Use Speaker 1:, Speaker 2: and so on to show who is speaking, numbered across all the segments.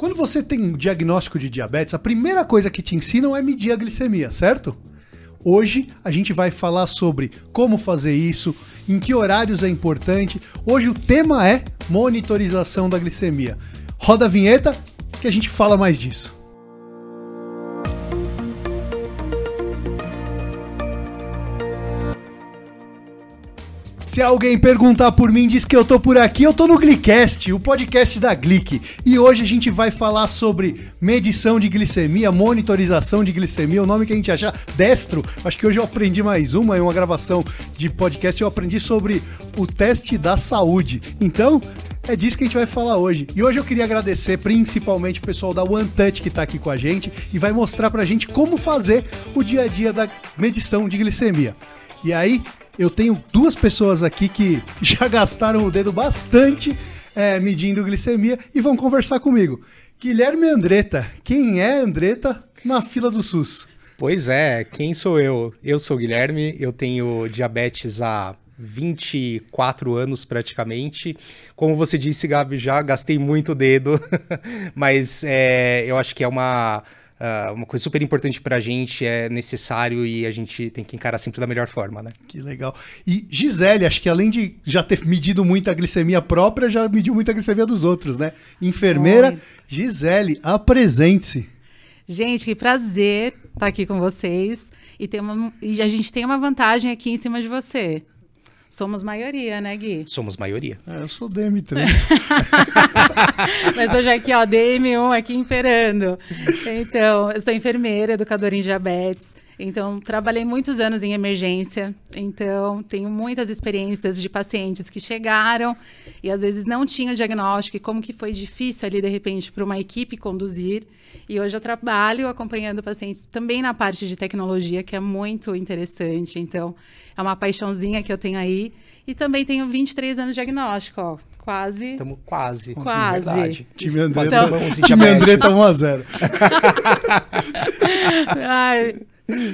Speaker 1: Quando você tem um diagnóstico de diabetes, a primeira coisa que te ensinam é medir a glicemia, certo? Hoje a gente vai falar sobre como fazer isso, em que horários é importante. Hoje o tema é monitorização da glicemia. Roda a vinheta que a gente fala mais disso. Se alguém perguntar por mim, diz que eu tô por aqui, eu tô no Glicast, o podcast da Glic. E hoje a gente vai falar sobre medição de glicemia, monitorização de glicemia, o nome que a gente achar destro. Acho que hoje eu aprendi mais uma, em uma gravação de podcast, eu aprendi sobre o teste da saúde. Então, é disso que a gente vai falar hoje. E hoje eu queria agradecer principalmente o pessoal da One Touch que está aqui com a gente e vai mostrar pra gente como fazer o dia a dia da medição de glicemia. E aí, eu tenho duas pessoas aqui que já gastaram o dedo bastante é, medindo glicemia e vão conversar comigo. Guilherme Andretta. Quem é Andretta na fila do SUS?
Speaker 2: Pois é, quem sou eu? Eu sou o Guilherme, eu tenho diabetes há 24 anos praticamente. Como você disse, Gabi, já gastei muito dedo, mas é, eu acho que é uma Uh, uma coisa super importante para a gente, é necessário e a gente tem que encarar sempre da melhor forma, né?
Speaker 1: Que legal. E Gisele, acho que além de já ter medido muito a glicemia própria, já mediu muito a glicemia dos outros, né? Enfermeira, Oi. Gisele, apresente-se.
Speaker 3: Gente, que prazer estar aqui com vocês. E, tem uma, e a gente tem uma vantagem aqui em cima de você. Somos maioria, né, Gui?
Speaker 2: Somos maioria.
Speaker 1: É, eu sou DM3.
Speaker 3: Mas hoje aqui, ó, DM1 aqui imperando. Então, eu sou enfermeira, educadora em diabetes. Então, trabalhei muitos anos em emergência. Então, tenho muitas experiências de pacientes que chegaram e às vezes não tinham diagnóstico e como que foi difícil ali, de repente, para uma equipe conduzir. E hoje eu trabalho acompanhando pacientes também na parte de tecnologia, que é muito interessante. Então, é uma paixãozinha que eu tenho aí. E também tenho 23 anos de diagnóstico, ó. Quase.
Speaker 2: Estamos quase.
Speaker 3: Quase.
Speaker 2: Verdade.
Speaker 1: Time André, então... time André tá 1x0.
Speaker 3: Ai,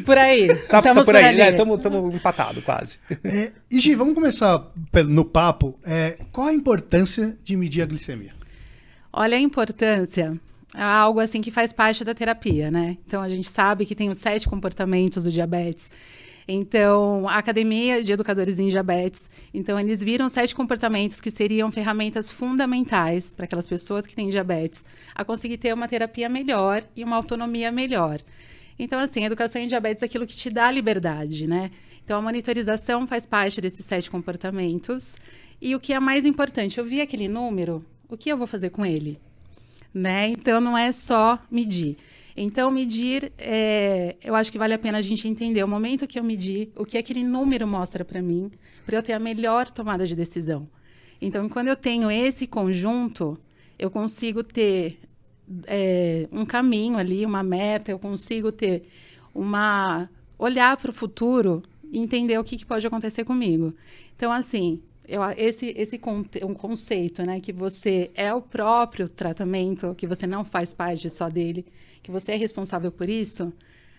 Speaker 3: por aí.
Speaker 2: Tá, tá por, por aí, né? Estamos empatados quase.
Speaker 1: É, e Gi, vamos começar no papo. É, qual a importância de medir a glicemia?
Speaker 3: Olha, a importância é algo assim que faz parte da terapia, né? Então a gente sabe que tem os sete comportamentos do diabetes então, a Academia de Educadores em Diabetes, então eles viram sete comportamentos que seriam ferramentas fundamentais para aquelas pessoas que têm diabetes a conseguir ter uma terapia melhor e uma autonomia melhor. Então, assim, a educação em diabetes é aquilo que te dá liberdade, né? Então, a monitorização faz parte desses sete comportamentos. E o que é mais importante, eu vi aquele número, o que eu vou fazer com ele? Né? Então, não é só medir. Então, medir, é, eu acho que vale a pena a gente entender o momento que eu medir, o que aquele número mostra para mim, para eu ter a melhor tomada de decisão. Então, quando eu tenho esse conjunto, eu consigo ter é, um caminho ali, uma meta, eu consigo ter uma. olhar para o futuro e entender o que, que pode acontecer comigo. Então, assim, eu, esse, esse um conceito, né, que você é o próprio tratamento, que você não faz parte só dele, que você é responsável por isso,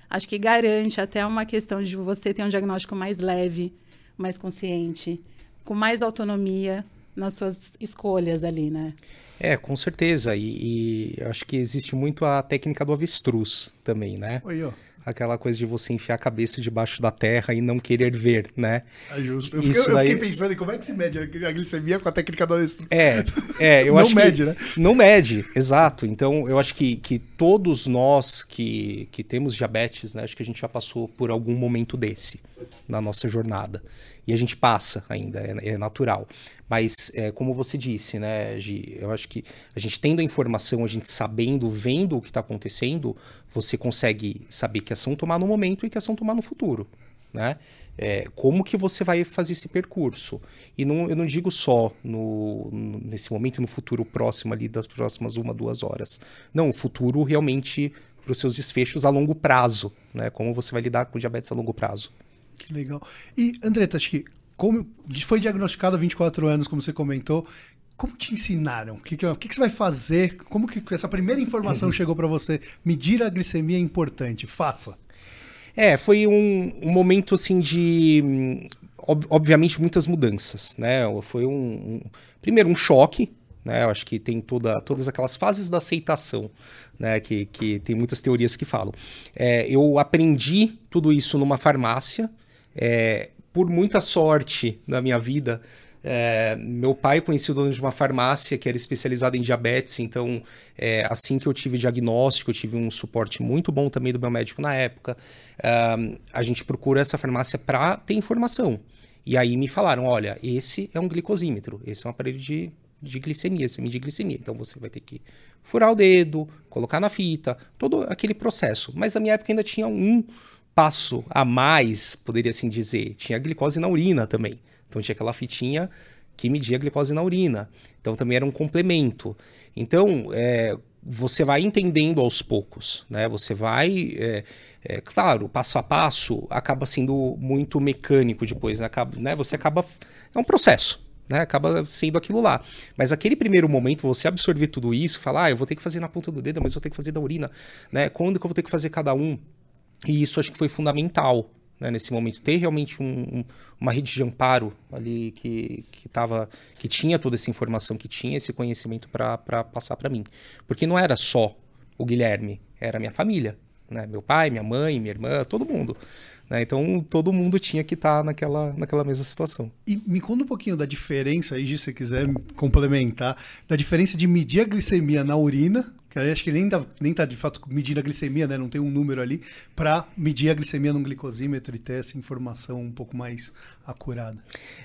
Speaker 3: acho que garante até uma questão de você ter um diagnóstico mais leve, mais consciente, com mais autonomia nas suas escolhas ali, né?
Speaker 2: É, com certeza. E, e acho que existe muito a técnica do avestruz também, né?
Speaker 1: Oi, ó
Speaker 2: aquela coisa de você enfiar a cabeça debaixo da terra e não querer ver, né?
Speaker 1: É justo. Eu, Isso fiquei, daí... eu fiquei pensando em como é que se mede a glicemia com a técnica do avestruz.
Speaker 2: É, é eu
Speaker 1: não
Speaker 2: acho
Speaker 1: mede,
Speaker 2: que...
Speaker 1: né?
Speaker 2: Não mede, exato. Então, eu acho que, que todos nós que, que temos diabetes, né? Acho que a gente já passou por algum momento desse na nossa jornada. E a gente passa ainda, é, é natural. Mas, é, como você disse, né, Gi, eu acho que a gente tendo a informação, a gente sabendo, vendo o que está acontecendo, você consegue saber que ação tomar no momento e que ação tomar no futuro, né? É, como que você vai fazer esse percurso? E não, eu não digo só no, no, nesse momento no futuro próximo ali das próximas uma, duas horas. Não, o futuro realmente para os seus desfechos a longo prazo, né? Como você vai lidar com diabetes a longo prazo.
Speaker 1: Que legal. E, André, acho que como foi diagnosticado há 24 anos, como você comentou, como te ensinaram? O que, que, que, você vai fazer? Como que essa primeira informação uhum. chegou para você? Medir a glicemia é importante, faça.
Speaker 2: É, foi um, um momento assim de, ob, obviamente, muitas mudanças, né? Foi um, um, primeiro um choque, Né? Eu acho que tem toda, todas aquelas fases da aceitação, né? que, que tem muitas teorias que falam. É, eu aprendi tudo isso numa farmácia. É, por muita sorte na minha vida, é, meu pai conhecia o dono de uma farmácia que era especializada em diabetes, então é, assim que eu tive diagnóstico, eu tive um suporte muito bom também do meu médico na época. É, a gente procura essa farmácia para ter informação. E aí me falaram: olha, esse é um glicosímetro, esse é um aparelho de, de glicemia, você medir glicemia. Então você vai ter que furar o dedo, colocar na fita, todo aquele processo. Mas na minha época ainda tinha um passo a mais, poderia assim dizer. Tinha glicose na urina também. Então tinha aquela fitinha que media a glicose na urina. Então também era um complemento. Então é, você vai entendendo aos poucos, né? Você vai, é, é, claro, passo a passo acaba sendo muito mecânico depois, né? Acaba, né? Você acaba é um processo. Né, acaba sendo aquilo lá. Mas aquele primeiro momento, você absorver tudo isso, falar, ah, eu vou ter que fazer na ponta do dedo, mas vou ter que fazer da urina, né? Quando que eu vou ter que fazer cada um? E isso acho que foi fundamental, né, nesse momento, ter realmente um, um, uma rede de amparo ali que, que, tava, que tinha toda essa informação, que tinha esse conhecimento para passar para mim. Porque não era só o Guilherme, era minha família. Né? Meu pai, minha mãe, minha irmã, todo mundo. Né? Então todo mundo tinha que estar tá naquela, naquela mesma situação.
Speaker 1: E me conta um pouquinho da diferença aí, se você quiser complementar, da diferença de medir a glicemia na urina que acho que nem tá, nem tá de fato medindo a glicemia, né? Não tem um número ali para medir a glicemia num glicosímetro e ter essa informação um pouco mais acurada.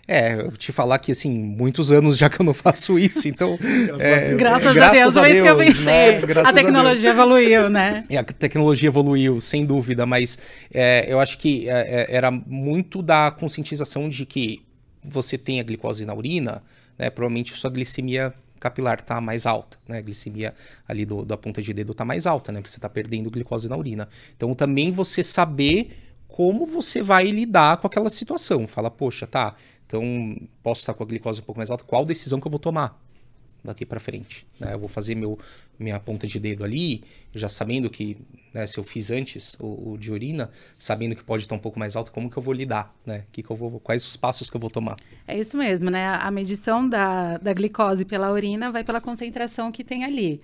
Speaker 2: É, eu te falar que assim, muitos anos já que eu não faço isso, então.
Speaker 3: graças, é, a Deus. graças, graças a Deus, que eu pensei. Né? A tecnologia a evoluiu, né?
Speaker 2: É, a tecnologia evoluiu, sem dúvida, mas é, eu acho que é, é, era muito da conscientização de que você tem a glicose na urina, né? Provavelmente sua glicemia capilar está mais alta, né? A glicemia ali do, da ponta de dedo está mais alta, né? Porque você está perdendo glicose na urina. Então também você saber como você vai lidar com aquela situação. Fala, poxa, tá, então posso estar com a glicose um pouco mais alta, qual decisão que eu vou tomar? Daqui para frente. Né? Eu vou fazer meu, minha ponta de dedo ali, já sabendo que, né, se eu fiz antes o, o, de urina, sabendo que pode estar um pouco mais alto, como que eu vou lidar, né? Que que eu vou, quais os passos que eu vou tomar?
Speaker 3: É isso mesmo, né? A medição da, da glicose pela urina vai pela concentração que tem ali.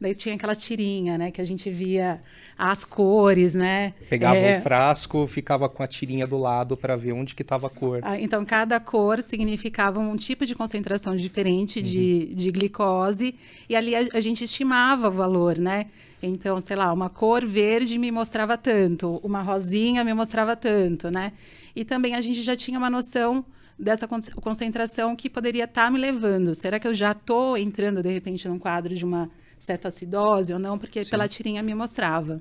Speaker 3: Daí tinha aquela tirinha, né? Que a gente via as cores, né?
Speaker 2: Pegava é... um frasco, ficava com a tirinha do lado para ver onde que estava a cor.
Speaker 3: Ah, então, cada cor significava um tipo de concentração diferente de, uhum. de glicose. E ali a, a gente estimava o valor, né? Então, sei lá, uma cor verde me mostrava tanto, uma rosinha me mostrava tanto, né? E também a gente já tinha uma noção dessa concentração que poderia estar tá me levando. Será que eu já estou entrando, de repente, num quadro de uma cetoacidose ou não, porque Sim. pela tirinha me mostrava.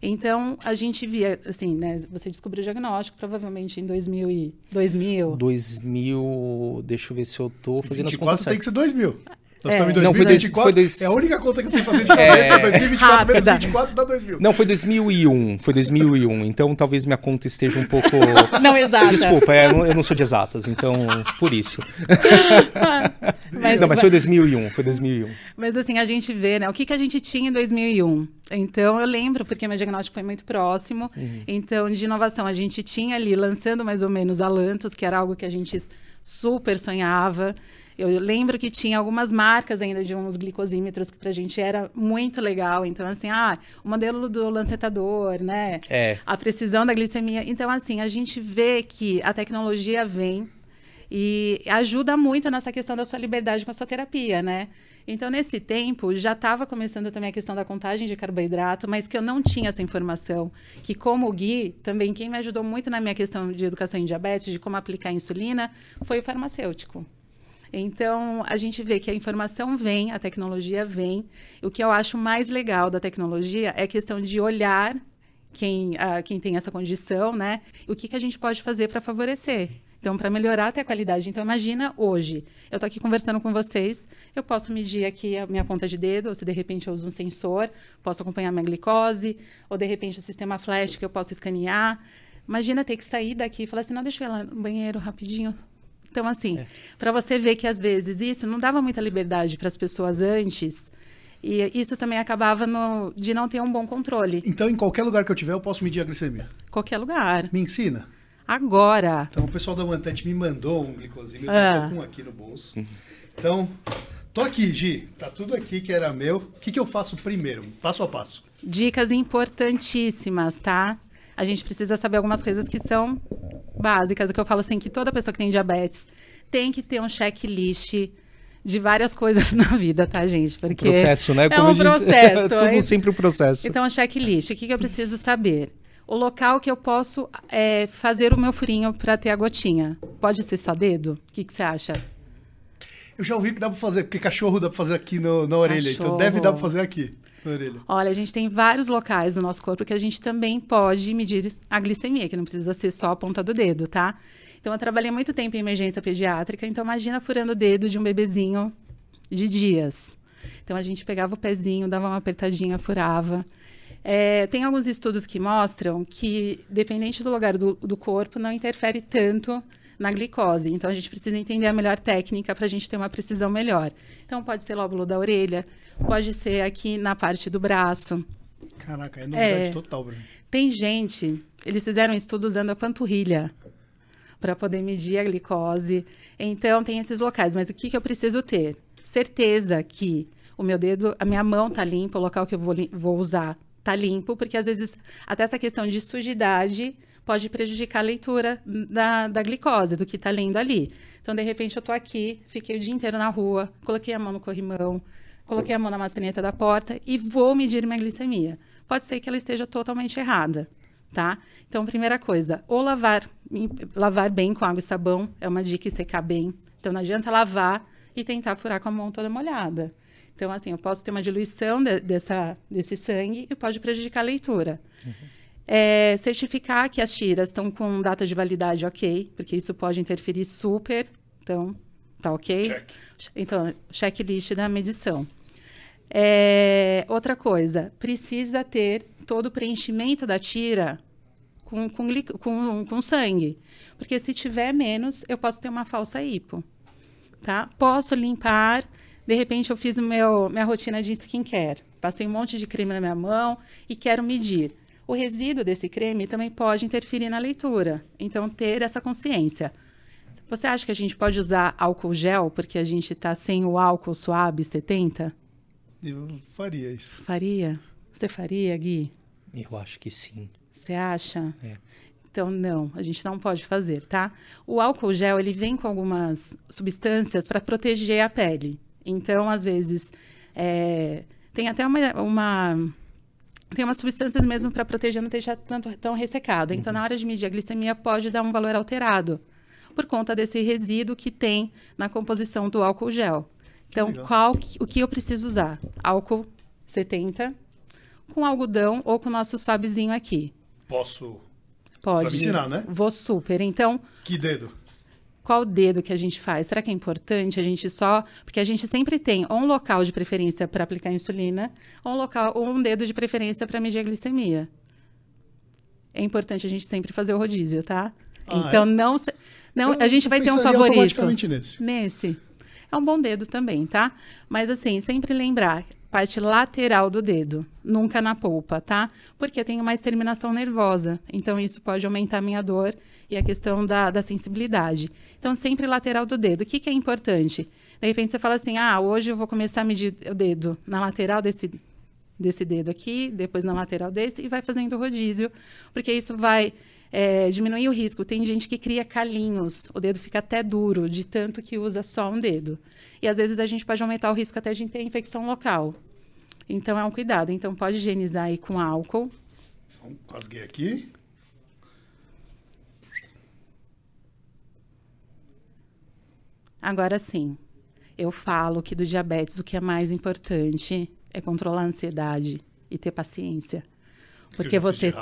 Speaker 3: Então, a gente via, assim, né? Você descobriu o diagnóstico provavelmente em 2000 e... 2000?
Speaker 2: 2000... Deixa eu ver se eu tô fazendo 24 as
Speaker 1: contas tem que ser 2000. Nós é. estamos em 2024. Não, foi dois, foi dois... É a única conta que eu sei fazer de
Speaker 2: cabeça.
Speaker 1: É. 2024 menos 24 dá 2000.
Speaker 2: Não, foi 2001. Foi 2001. Então talvez minha conta esteja um pouco.
Speaker 3: Não, exata.
Speaker 2: Desculpa, é, eu não sou de exatas. Então, por isso. mas, não, mas foi 2001. Foi 2001.
Speaker 3: Mas assim, a gente vê, né? O que, que a gente tinha em 2001? Então, eu lembro, porque meu diagnóstico foi muito próximo. Uhum. Então, de inovação, a gente tinha ali lançando mais ou menos a Lantos, que era algo que a gente super sonhava. Eu lembro que tinha algumas marcas ainda de uns glicosímetros que pra gente era muito legal. Então, assim, ah, o modelo do lancetador, né?
Speaker 2: É.
Speaker 3: A precisão da glicemia. Então, assim, a gente vê que a tecnologia vem e ajuda muito nessa questão da sua liberdade com a sua terapia, né? Então, nesse tempo, já estava começando também a questão da contagem de carboidrato, mas que eu não tinha essa informação. Que, como Gui, também quem me ajudou muito na minha questão de educação em diabetes, de como aplicar insulina, foi o farmacêutico. Então, a gente vê que a informação vem, a tecnologia vem. O que eu acho mais legal da tecnologia é a questão de olhar quem, uh, quem tem essa condição, né? O que, que a gente pode fazer para favorecer. Então, para melhorar até a qualidade. Então, imagina hoje, eu estou aqui conversando com vocês, eu posso medir aqui a minha ponta de dedo, ou se de repente eu uso um sensor, posso acompanhar minha glicose, ou de repente o sistema flash que eu posso escanear. Imagina ter que sair daqui e falar assim, não, deixa eu ir lá no banheiro rapidinho, então, assim, é. para você ver que às vezes isso não dava muita liberdade para as pessoas antes. E isso também acabava no, de não ter um bom controle.
Speaker 1: Então, em qualquer lugar que eu tiver, eu posso medir a glicemia?
Speaker 3: Qualquer lugar.
Speaker 1: Me ensina?
Speaker 3: Agora.
Speaker 1: Então, o pessoal da Mantante me mandou um glicosímetro, ah. eu tô com um aqui no bolso. Então, Tô aqui, Gi. Tá tudo aqui que era meu. O que, que eu faço primeiro? Passo a passo.
Speaker 3: Dicas importantíssimas, tá? A gente precisa saber algumas coisas que são básicas. O que eu falo assim, que toda pessoa que tem diabetes tem que ter um checklist de várias coisas na vida, tá, gente?
Speaker 2: Porque processo, né?
Speaker 3: Como é um processo.
Speaker 2: Tudo é... sempre um processo.
Speaker 3: Então, checklist. O que, que eu preciso saber? O local que eu posso é, fazer o meu furinho para ter a gotinha. Pode ser só dedo? O que, que você acha?
Speaker 1: Eu já ouvi que dá para fazer, porque cachorro dá para fazer aqui no, na orelha, cachorro. então deve dar para fazer aqui na orelha.
Speaker 3: Olha, a gente tem vários locais no nosso corpo que a gente também pode medir a glicemia, que não precisa ser só a ponta do dedo, tá? Então eu trabalhei muito tempo em emergência pediátrica, então imagina furando o dedo de um bebezinho de dias. Então a gente pegava o pezinho, dava uma apertadinha, furava. É, tem alguns estudos que mostram que, dependente do lugar do, do corpo, não interfere tanto na glicose. Então, a gente precisa entender a melhor técnica para a gente ter uma precisão melhor. Então, pode ser lóbulo da orelha, pode ser aqui na parte do braço.
Speaker 1: Caraca, é novidade é, total mim.
Speaker 3: Tem gente, eles fizeram um estudo usando a panturrilha para poder medir a glicose. Então, tem esses locais. Mas o que, que eu preciso ter? Certeza que o meu dedo, a minha mão tá limpa, o local que eu vou, vou usar tá limpo, porque às vezes até essa questão de sujidade pode prejudicar a leitura da, da glicose, do que está lendo ali. Então, de repente, eu estou aqui, fiquei o dia inteiro na rua, coloquei a mão no corrimão, coloquei a mão na maçaneta da porta e vou medir minha glicemia. Pode ser que ela esteja totalmente errada, tá? Então, primeira coisa, ou lavar, lavar bem com água e sabão, é uma dica e secar bem. Então, não adianta lavar e tentar furar com a mão toda molhada. Então, assim, eu posso ter uma diluição de, dessa, desse sangue e pode prejudicar a leitura. Uhum. É, certificar que as tiras estão com data de validade ok, porque isso pode interferir super. Então, tá ok? Check. Então, checklist da medição. É, outra coisa, precisa ter todo o preenchimento da tira com, com, com, com sangue. Porque se tiver menos, eu posso ter uma falsa hipo. Tá? Posso limpar. De repente, eu fiz meu, minha rotina de skincare. Passei um monte de creme na minha mão e quero medir o resíduo desse creme também pode interferir na leitura. Então, ter essa consciência. Você acha que a gente pode usar álcool gel porque a gente está sem o álcool suave 70?
Speaker 1: Eu faria isso.
Speaker 3: Faria? Você faria, Gui?
Speaker 2: Eu acho que sim.
Speaker 3: Você acha?
Speaker 2: É.
Speaker 3: Então, não, a gente não pode fazer, tá? O álcool gel, ele vem com algumas substâncias para proteger a pele. Então, às vezes, é, tem até uma, uma tem umas substâncias mesmo para proteger não deixar tanto tão ressecado. Então, uhum. na hora de medir a glicemia, pode dar um valor alterado por conta desse resíduo que tem na composição do álcool gel. Então, qual o que eu preciso usar? Álcool 70 com algodão ou com o nosso suavezinho aqui.
Speaker 1: Posso?
Speaker 3: Pode. Você vai
Speaker 1: me ensinar, né?
Speaker 3: Vou super. Então.
Speaker 1: Que dedo?
Speaker 3: Qual dedo que a gente faz? Será que é importante a gente só. Porque a gente sempre tem um local de preferência para aplicar insulina, ou um, local, ou um dedo de preferência para medir a glicemia. É importante a gente sempre fazer o rodízio, tá? Ah, então, é? não, não. a gente vai ter um favorito.
Speaker 1: Nesse.
Speaker 3: Nesse. É um bom dedo também, tá? Mas assim, sempre lembrar, parte lateral do dedo, nunca na polpa, tá? Porque tem mais terminação nervosa. Então, isso pode aumentar a minha dor e a questão da, da sensibilidade. Então, sempre lateral do dedo. O que, que é importante? De repente, você fala assim: ah, hoje eu vou começar a medir o dedo na lateral desse, desse dedo aqui, depois na lateral desse, e vai fazendo rodízio, porque isso vai é, diminuir o risco. Tem gente que cria calinhos, o dedo fica até duro, de tanto que usa só um dedo. E às vezes a gente pode aumentar o risco até de ter infecção local. Então é um cuidado. Então pode higienizar aí com álcool.
Speaker 1: Então, rasguei aqui.
Speaker 3: Agora sim, eu falo que do diabetes o que é mais importante é controlar a ansiedade e ter paciência. Porque você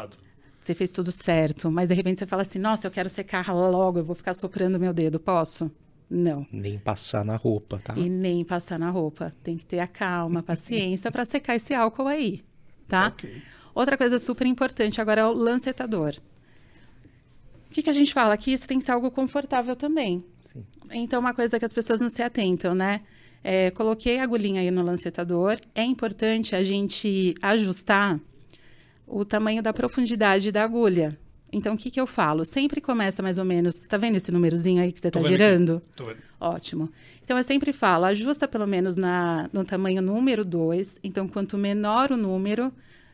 Speaker 3: você fez tudo certo, mas de repente você fala assim: "Nossa, eu quero secar logo, eu vou ficar soprando meu dedo, posso?" Não.
Speaker 2: Nem passar na roupa, tá?
Speaker 3: E nem passar na roupa. Tem que ter a calma, a paciência para secar esse álcool aí, tá? Okay. Outra coisa super importante agora é o lancetador. O que, que a gente fala? Que isso tem que ser algo confortável também. Sim. Então, uma coisa que as pessoas não se atentam, né? É, coloquei a agulhinha aí no lancetador. É importante a gente ajustar o tamanho da profundidade da agulha. Então, o que, que eu falo? Sempre começa mais ou menos. Tá vendo esse númerozinho aí que você está girando?
Speaker 1: aqui. Tô vendo.
Speaker 3: Ótimo. Então, eu sempre falo, ajusta pelo menos na, no tamanho número 2. Então, quanto menor o número,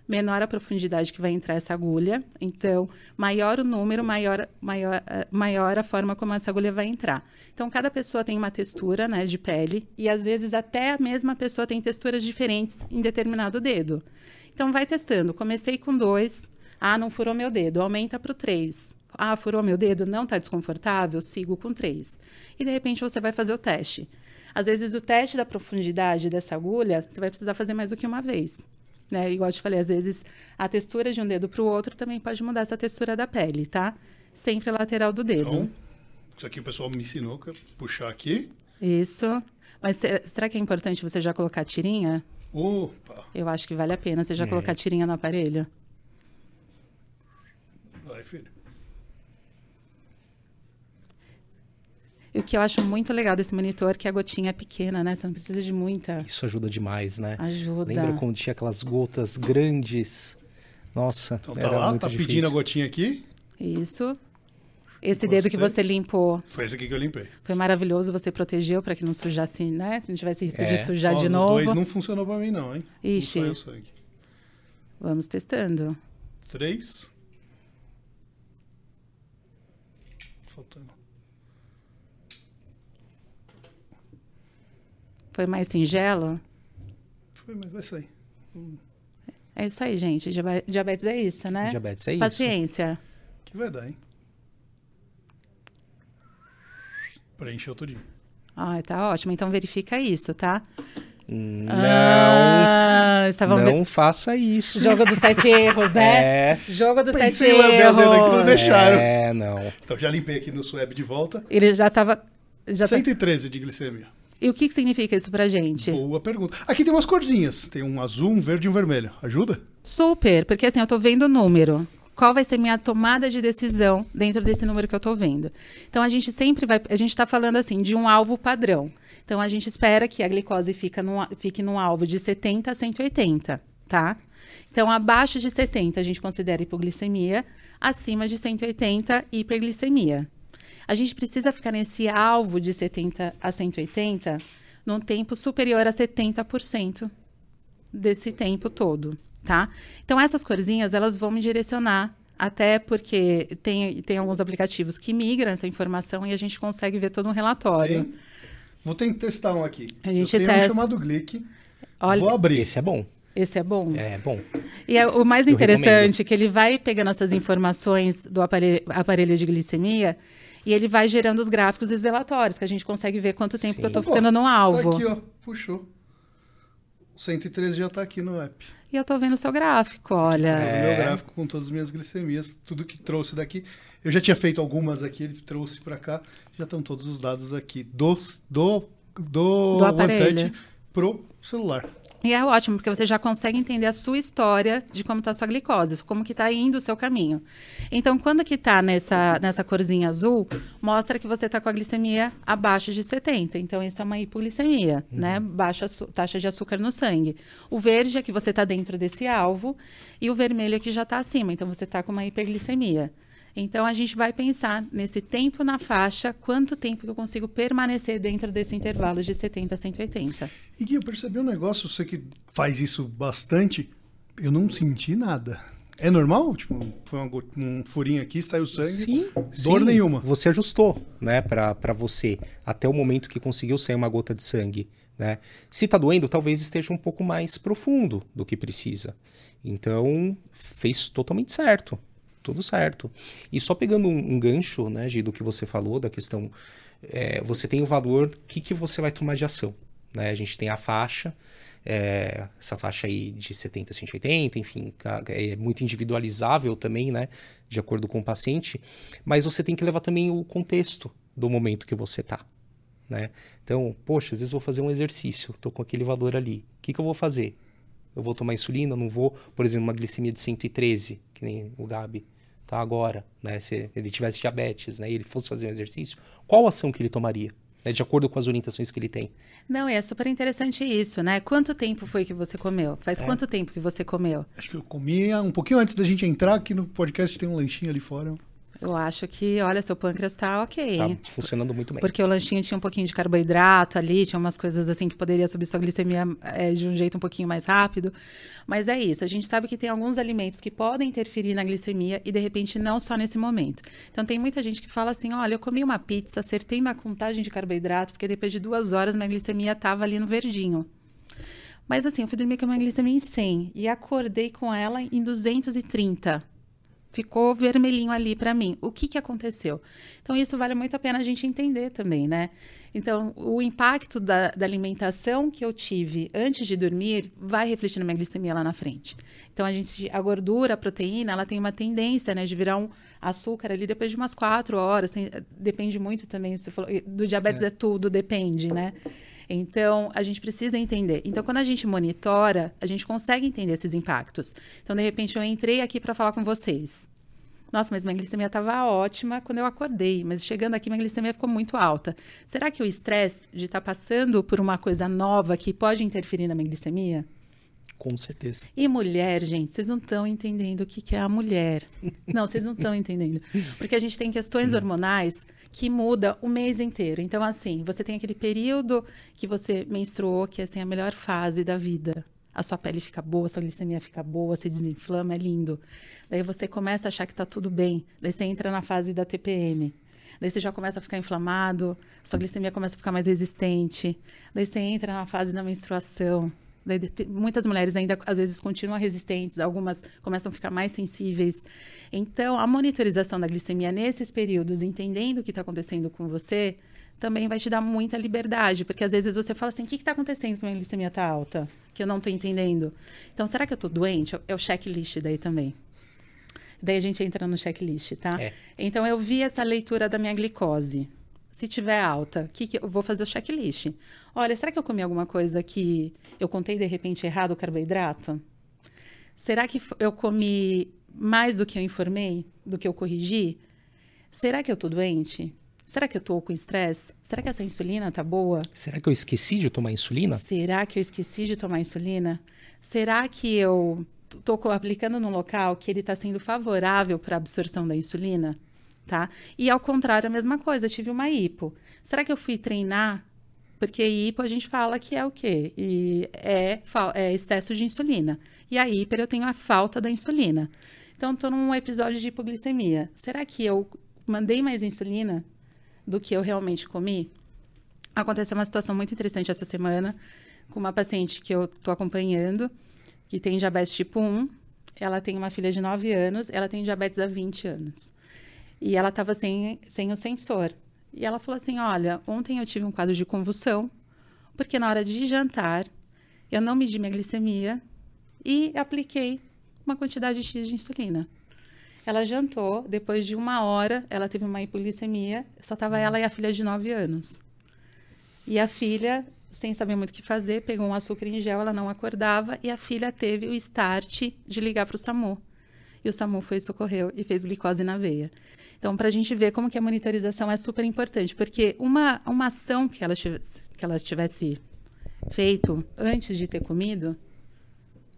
Speaker 3: menor a profundidade que vai entrar essa agulha. Então, maior o número, maior, maior, eh, maior a forma como essa agulha vai entrar. Então, cada pessoa tem uma textura né, de pele e, às vezes, até a mesma pessoa tem texturas diferentes em determinado dedo. Então, vai testando. Comecei com dois. Ah, não furou meu dedo. Aumenta para o três. Ah, furou meu dedo, não está desconfortável? Sigo com três. E, de repente, você vai fazer o teste. Às vezes, o teste da profundidade dessa agulha, você vai precisar fazer mais do que uma vez. Né? Igual eu te falei, às vezes a textura de um dedo para o outro também pode mudar essa textura da pele, tá? Sempre a lateral do dedo.
Speaker 1: Então, isso aqui o pessoal me ensinou que eu puxar aqui.
Speaker 3: Isso. Mas se- será que é importante você já colocar a tirinha?
Speaker 1: Opa.
Speaker 3: Eu acho que vale a pena você já colocar a tirinha no aparelho.
Speaker 1: Vai, filho.
Speaker 3: E o que eu acho muito legal desse monitor é que a gotinha é pequena, né? Você não precisa de muita
Speaker 2: Isso ajuda demais, né?
Speaker 3: ajuda.
Speaker 2: Lembra quando tinha aquelas gotas grandes? Nossa,
Speaker 1: Então tá
Speaker 2: era
Speaker 1: lá,
Speaker 2: muito
Speaker 1: tá
Speaker 2: difícil.
Speaker 1: pedindo a gotinha aqui.
Speaker 3: Isso. Esse dedo que
Speaker 1: Gostei.
Speaker 3: você limpou
Speaker 1: Foi esse aqui que eu limpei.
Speaker 3: foi maravilhoso, você protegeu para que não sujasse, né? Não tivesse risco
Speaker 2: É.
Speaker 3: de sujar
Speaker 1: Ó,
Speaker 3: de
Speaker 1: no
Speaker 3: novo.
Speaker 1: dois não funcionou pra mim não, hein?
Speaker 3: Ixi.
Speaker 1: Não saiu sangue.
Speaker 3: Vamos testando.
Speaker 1: Três. Faltando.
Speaker 3: Foi mais singelo?
Speaker 1: Foi, mas vai sair.
Speaker 3: É isso aí, gente. Diabe- Diabetes é isso, né?
Speaker 2: Diabetes é isso.
Speaker 3: Paciência.
Speaker 1: Que vai dar, hein? Preencheu tudinho.
Speaker 3: Ah, tá ótimo. Então verifica isso, tá?
Speaker 2: Não,
Speaker 3: Ah,
Speaker 2: não faça isso.
Speaker 3: Jogo dos sete erros, né?
Speaker 2: É,
Speaker 3: Jogo dos
Speaker 1: Pensei
Speaker 3: sete
Speaker 1: dedo aqui, não
Speaker 3: erros.
Speaker 1: deixaram.
Speaker 2: é, não.
Speaker 1: Então já limpei aqui no Sweb de volta.
Speaker 3: Ele já tava. Já tá-
Speaker 1: 113 de glicemia.
Speaker 3: E o que, que significa isso pra gente?
Speaker 1: Boa pergunta. Aqui tem umas corzinhas. Tem um azul, um verde e um vermelho. Ajuda?
Speaker 3: Super, porque assim, eu tô vendo o número. Qual vai ser minha tomada de decisão dentro desse número que eu tô vendo? Então a gente sempre vai, a gente está falando assim de um alvo padrão. Então a gente espera que a glicose fica num, fique num alvo de 70 a 180, tá? Então abaixo de 70 a gente considera hipoglicemia, acima de 180 hiperglicemia. A gente precisa ficar nesse alvo de 70 a 180 num tempo superior a 70% desse tempo todo, tá? Então essas corzinhas, elas vão me direcionar até porque tem, tem alguns aplicativos que migram essa informação e a gente consegue ver todo um relatório.
Speaker 1: Tem. Vou tentar testar um aqui.
Speaker 3: A gente
Speaker 1: eu tenho
Speaker 3: testa.
Speaker 1: um chamado Glick.
Speaker 3: Olha,
Speaker 1: Vou abrir.
Speaker 2: Esse é bom.
Speaker 3: esse é bom.
Speaker 2: É bom.
Speaker 3: E é, o mais
Speaker 2: Eu
Speaker 3: interessante é que ele vai pegando essas informações do aparelho, aparelho de glicemia e ele vai gerando os gráficos e os relatórios, que a gente consegue ver quanto tempo que eu tô
Speaker 2: Sim.
Speaker 3: ficando no alvo.
Speaker 1: Tá aqui, ó. Puxou. O 113 já tá aqui no app.
Speaker 3: E eu tô vendo o seu gráfico, olha.
Speaker 2: É.
Speaker 1: meu gráfico com todas as minhas glicemias, tudo que trouxe daqui. Eu já tinha feito algumas aqui, ele trouxe pra cá. Já estão todos os dados aqui do do do,
Speaker 3: Do aparelho.
Speaker 1: Pro celular.
Speaker 3: E é ótimo, porque você já consegue entender a sua história de como está a sua glicose, como que está indo o seu caminho. Então, quando que está nessa, nessa corzinha azul, mostra que você está com a glicemia abaixo de 70. Então, isso é uma hipoglicemia, né? Baixa taxa de açúcar no sangue. O verde é que você está dentro desse alvo e o vermelho é que já está acima. Então, você está com uma hiperglicemia. Então, a gente vai pensar nesse tempo na faixa, quanto tempo que eu consigo permanecer dentro desse intervalo de 70 a 180.
Speaker 1: E Gui, eu percebi um negócio, você que faz isso bastante, eu não senti nada. É normal? Tipo, foi uma um furinho aqui, saiu sangue.
Speaker 2: Sim,
Speaker 1: Dor
Speaker 2: sim.
Speaker 1: nenhuma.
Speaker 2: Você ajustou, né, pra você, até o momento que conseguiu sair uma gota de sangue, né? Se tá doendo, talvez esteja um pouco mais profundo do que precisa. Então, fez totalmente certo. Tudo certo. E só pegando um, um gancho, né, Gi, do que você falou, da questão, é, você tem o valor, o que, que você vai tomar de ação, né? A gente tem a faixa, é, essa faixa aí de 70 a 180, enfim, é muito individualizável também, né, de acordo com o paciente, mas você tem que levar também o contexto do momento que você tá, né? Então, poxa, às vezes vou fazer um exercício, tô com aquele valor ali, o que que eu vou fazer? Eu vou tomar insulina, não vou, por exemplo, uma glicemia de 113, que nem o Gabi tá agora, né? Se ele tivesse diabetes, né, e ele fosse fazer um exercício, qual ação que ele tomaria? né, de acordo com as orientações que ele tem.
Speaker 3: Não, é super interessante isso, né? Quanto tempo foi que você comeu? Faz é. quanto tempo que você comeu?
Speaker 1: Acho que eu comia um pouquinho antes da gente entrar aqui no podcast, tem um lanchinho ali fora.
Speaker 3: Eu acho que, olha, seu pâncreas tá ok.
Speaker 2: Tá funcionando muito bem.
Speaker 3: Porque o lanchinho tinha um pouquinho de carboidrato ali, tinha umas coisas assim que poderia subir sua glicemia é, de um jeito um pouquinho mais rápido. Mas é isso, a gente sabe que tem alguns alimentos que podem interferir na glicemia e de repente não só nesse momento. Então tem muita gente que fala assim: olha, eu comi uma pizza, acertei minha contagem de carboidrato, porque depois de duas horas minha glicemia tava ali no verdinho. Mas assim, eu fui dormir com a minha glicemia em 100 e acordei com ela em 230 ficou vermelhinho ali para mim. O que, que aconteceu? Então, isso vale muito a pena a gente entender também, né? Então, o impacto da, da, alimentação que eu tive antes de dormir vai refletir na minha glicemia lá na frente. Então, a gente, a gordura, a proteína, ela tem uma tendência, né, de virar um açúcar ali depois de umas quatro horas. Tem, depende muito também, você falou, do diabetes é. é tudo, depende, né? Então, a gente precisa entender. Então, quando a gente monitora, a gente consegue entender esses impactos. Então, de repente, eu entrei aqui para falar com vocês. Nossa, mas minha glicemia estava ótima quando eu acordei, mas chegando aqui minha glicemia ficou muito alta. Será que o estresse de estar tá passando por uma coisa nova que pode interferir na minha glicemia?
Speaker 2: Com certeza.
Speaker 3: E mulher, gente, vocês não estão entendendo o que, que é a mulher. Não, vocês não estão entendendo. Porque a gente tem questões hormonais que muda o mês inteiro. Então, assim, você tem aquele período que você menstruou, que é assim, a melhor fase da vida. A sua pele fica boa, a sua glicemia fica boa, você desinflama, é lindo. Daí você começa a achar que está tudo bem. Daí você entra na fase da TPM. Daí você já começa a ficar inflamado, sua glicemia começa a ficar mais resistente. Daí você entra na fase da menstruação. Muitas mulheres ainda, às vezes, continuam resistentes, algumas começam a ficar mais sensíveis. Então, a monitorização da glicemia nesses períodos, entendendo o que está acontecendo com você, também vai te dar muita liberdade, porque às vezes você fala assim: o que está acontecendo que minha glicemia está alta? Que eu não estou entendendo. Então, será que eu estou doente? É o checklist daí também. Daí a gente entra no checklist, tá? É. Então, eu vi essa leitura da minha glicose se tiver alta, que, que eu vou fazer o checklist. Olha, será que eu comi alguma coisa que eu contei de repente errado o carboidrato? Será que eu comi mais do que eu informei, do que eu corrigi? Será que eu tô doente? Será que eu tô com estresse? Será que essa insulina tá boa?
Speaker 2: Será que eu esqueci de tomar insulina?
Speaker 3: Será que eu esqueci de tomar insulina? Será que eu tô aplicando num local que ele está sendo favorável para a absorção da insulina? Tá? E ao contrário, a mesma coisa, eu tive uma hipo. Será que eu fui treinar? Porque hipo a gente fala que é o quê? E é, é excesso de insulina. E a hiper eu tenho a falta da insulina. Então, estou num episódio de hipoglicemia. Será que eu mandei mais insulina do que eu realmente comi? Aconteceu uma situação muito interessante essa semana com uma paciente que eu estou acompanhando, que tem diabetes tipo 1. Ela tem uma filha de 9 anos, ela tem diabetes há 20 anos. E ela estava sem, sem o sensor. E ela falou assim: Olha, ontem eu tive um quadro de convulsão, porque na hora de jantar eu não medi minha glicemia e apliquei uma quantidade X de insulina. Ela jantou, depois de uma hora, ela teve uma hipoglicemia, só estava ela e a filha de 9 anos. E a filha, sem saber muito o que fazer, pegou um açúcar em gel, ela não acordava, e a filha teve o start de ligar para o SAMU. E o SAMU foi socorreu e fez glicose na veia. Então, para a gente ver como que a monitorização é super importante, porque uma, uma ação que ela, tivesse, que ela tivesse feito antes de ter comido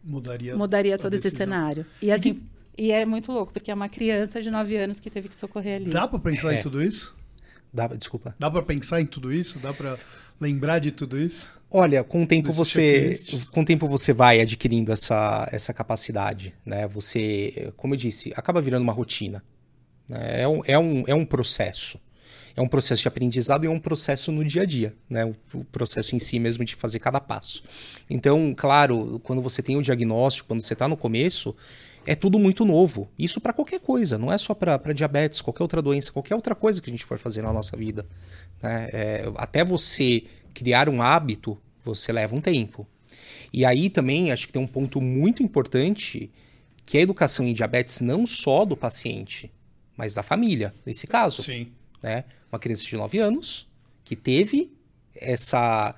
Speaker 1: mudaria,
Speaker 3: mudaria todo esse cenário. E assim, e, que... e, é muito louco, porque é uma criança de 9 anos que teve que socorrer ali.
Speaker 1: Dá para pensar é. em tudo isso?
Speaker 2: Dá, desculpa.
Speaker 1: Dá para pensar em tudo isso? Dá para lembrar de tudo isso?
Speaker 2: Olha, com o tempo você, com o tempo você vai adquirindo essa, essa capacidade, né? Você, como eu disse, acaba virando uma rotina. Né? É, um, é, um, é um processo. É um processo de aprendizado e é um processo no dia a dia, né? O, o, processo em si mesmo de fazer cada passo. Então, claro, quando você tem o diagnóstico, quando você está no começo, é tudo muito novo. Isso para qualquer coisa, não é só para diabetes, qualquer outra doença, qualquer outra coisa que a gente for fazer na nossa vida. Né? É, até você criar um hábito, você leva um tempo. E aí também acho que tem um ponto muito importante que é a educação em diabetes não só do paciente, mas da família, nesse caso.
Speaker 1: Sim.
Speaker 2: Né? Uma criança de 9 anos que teve essa.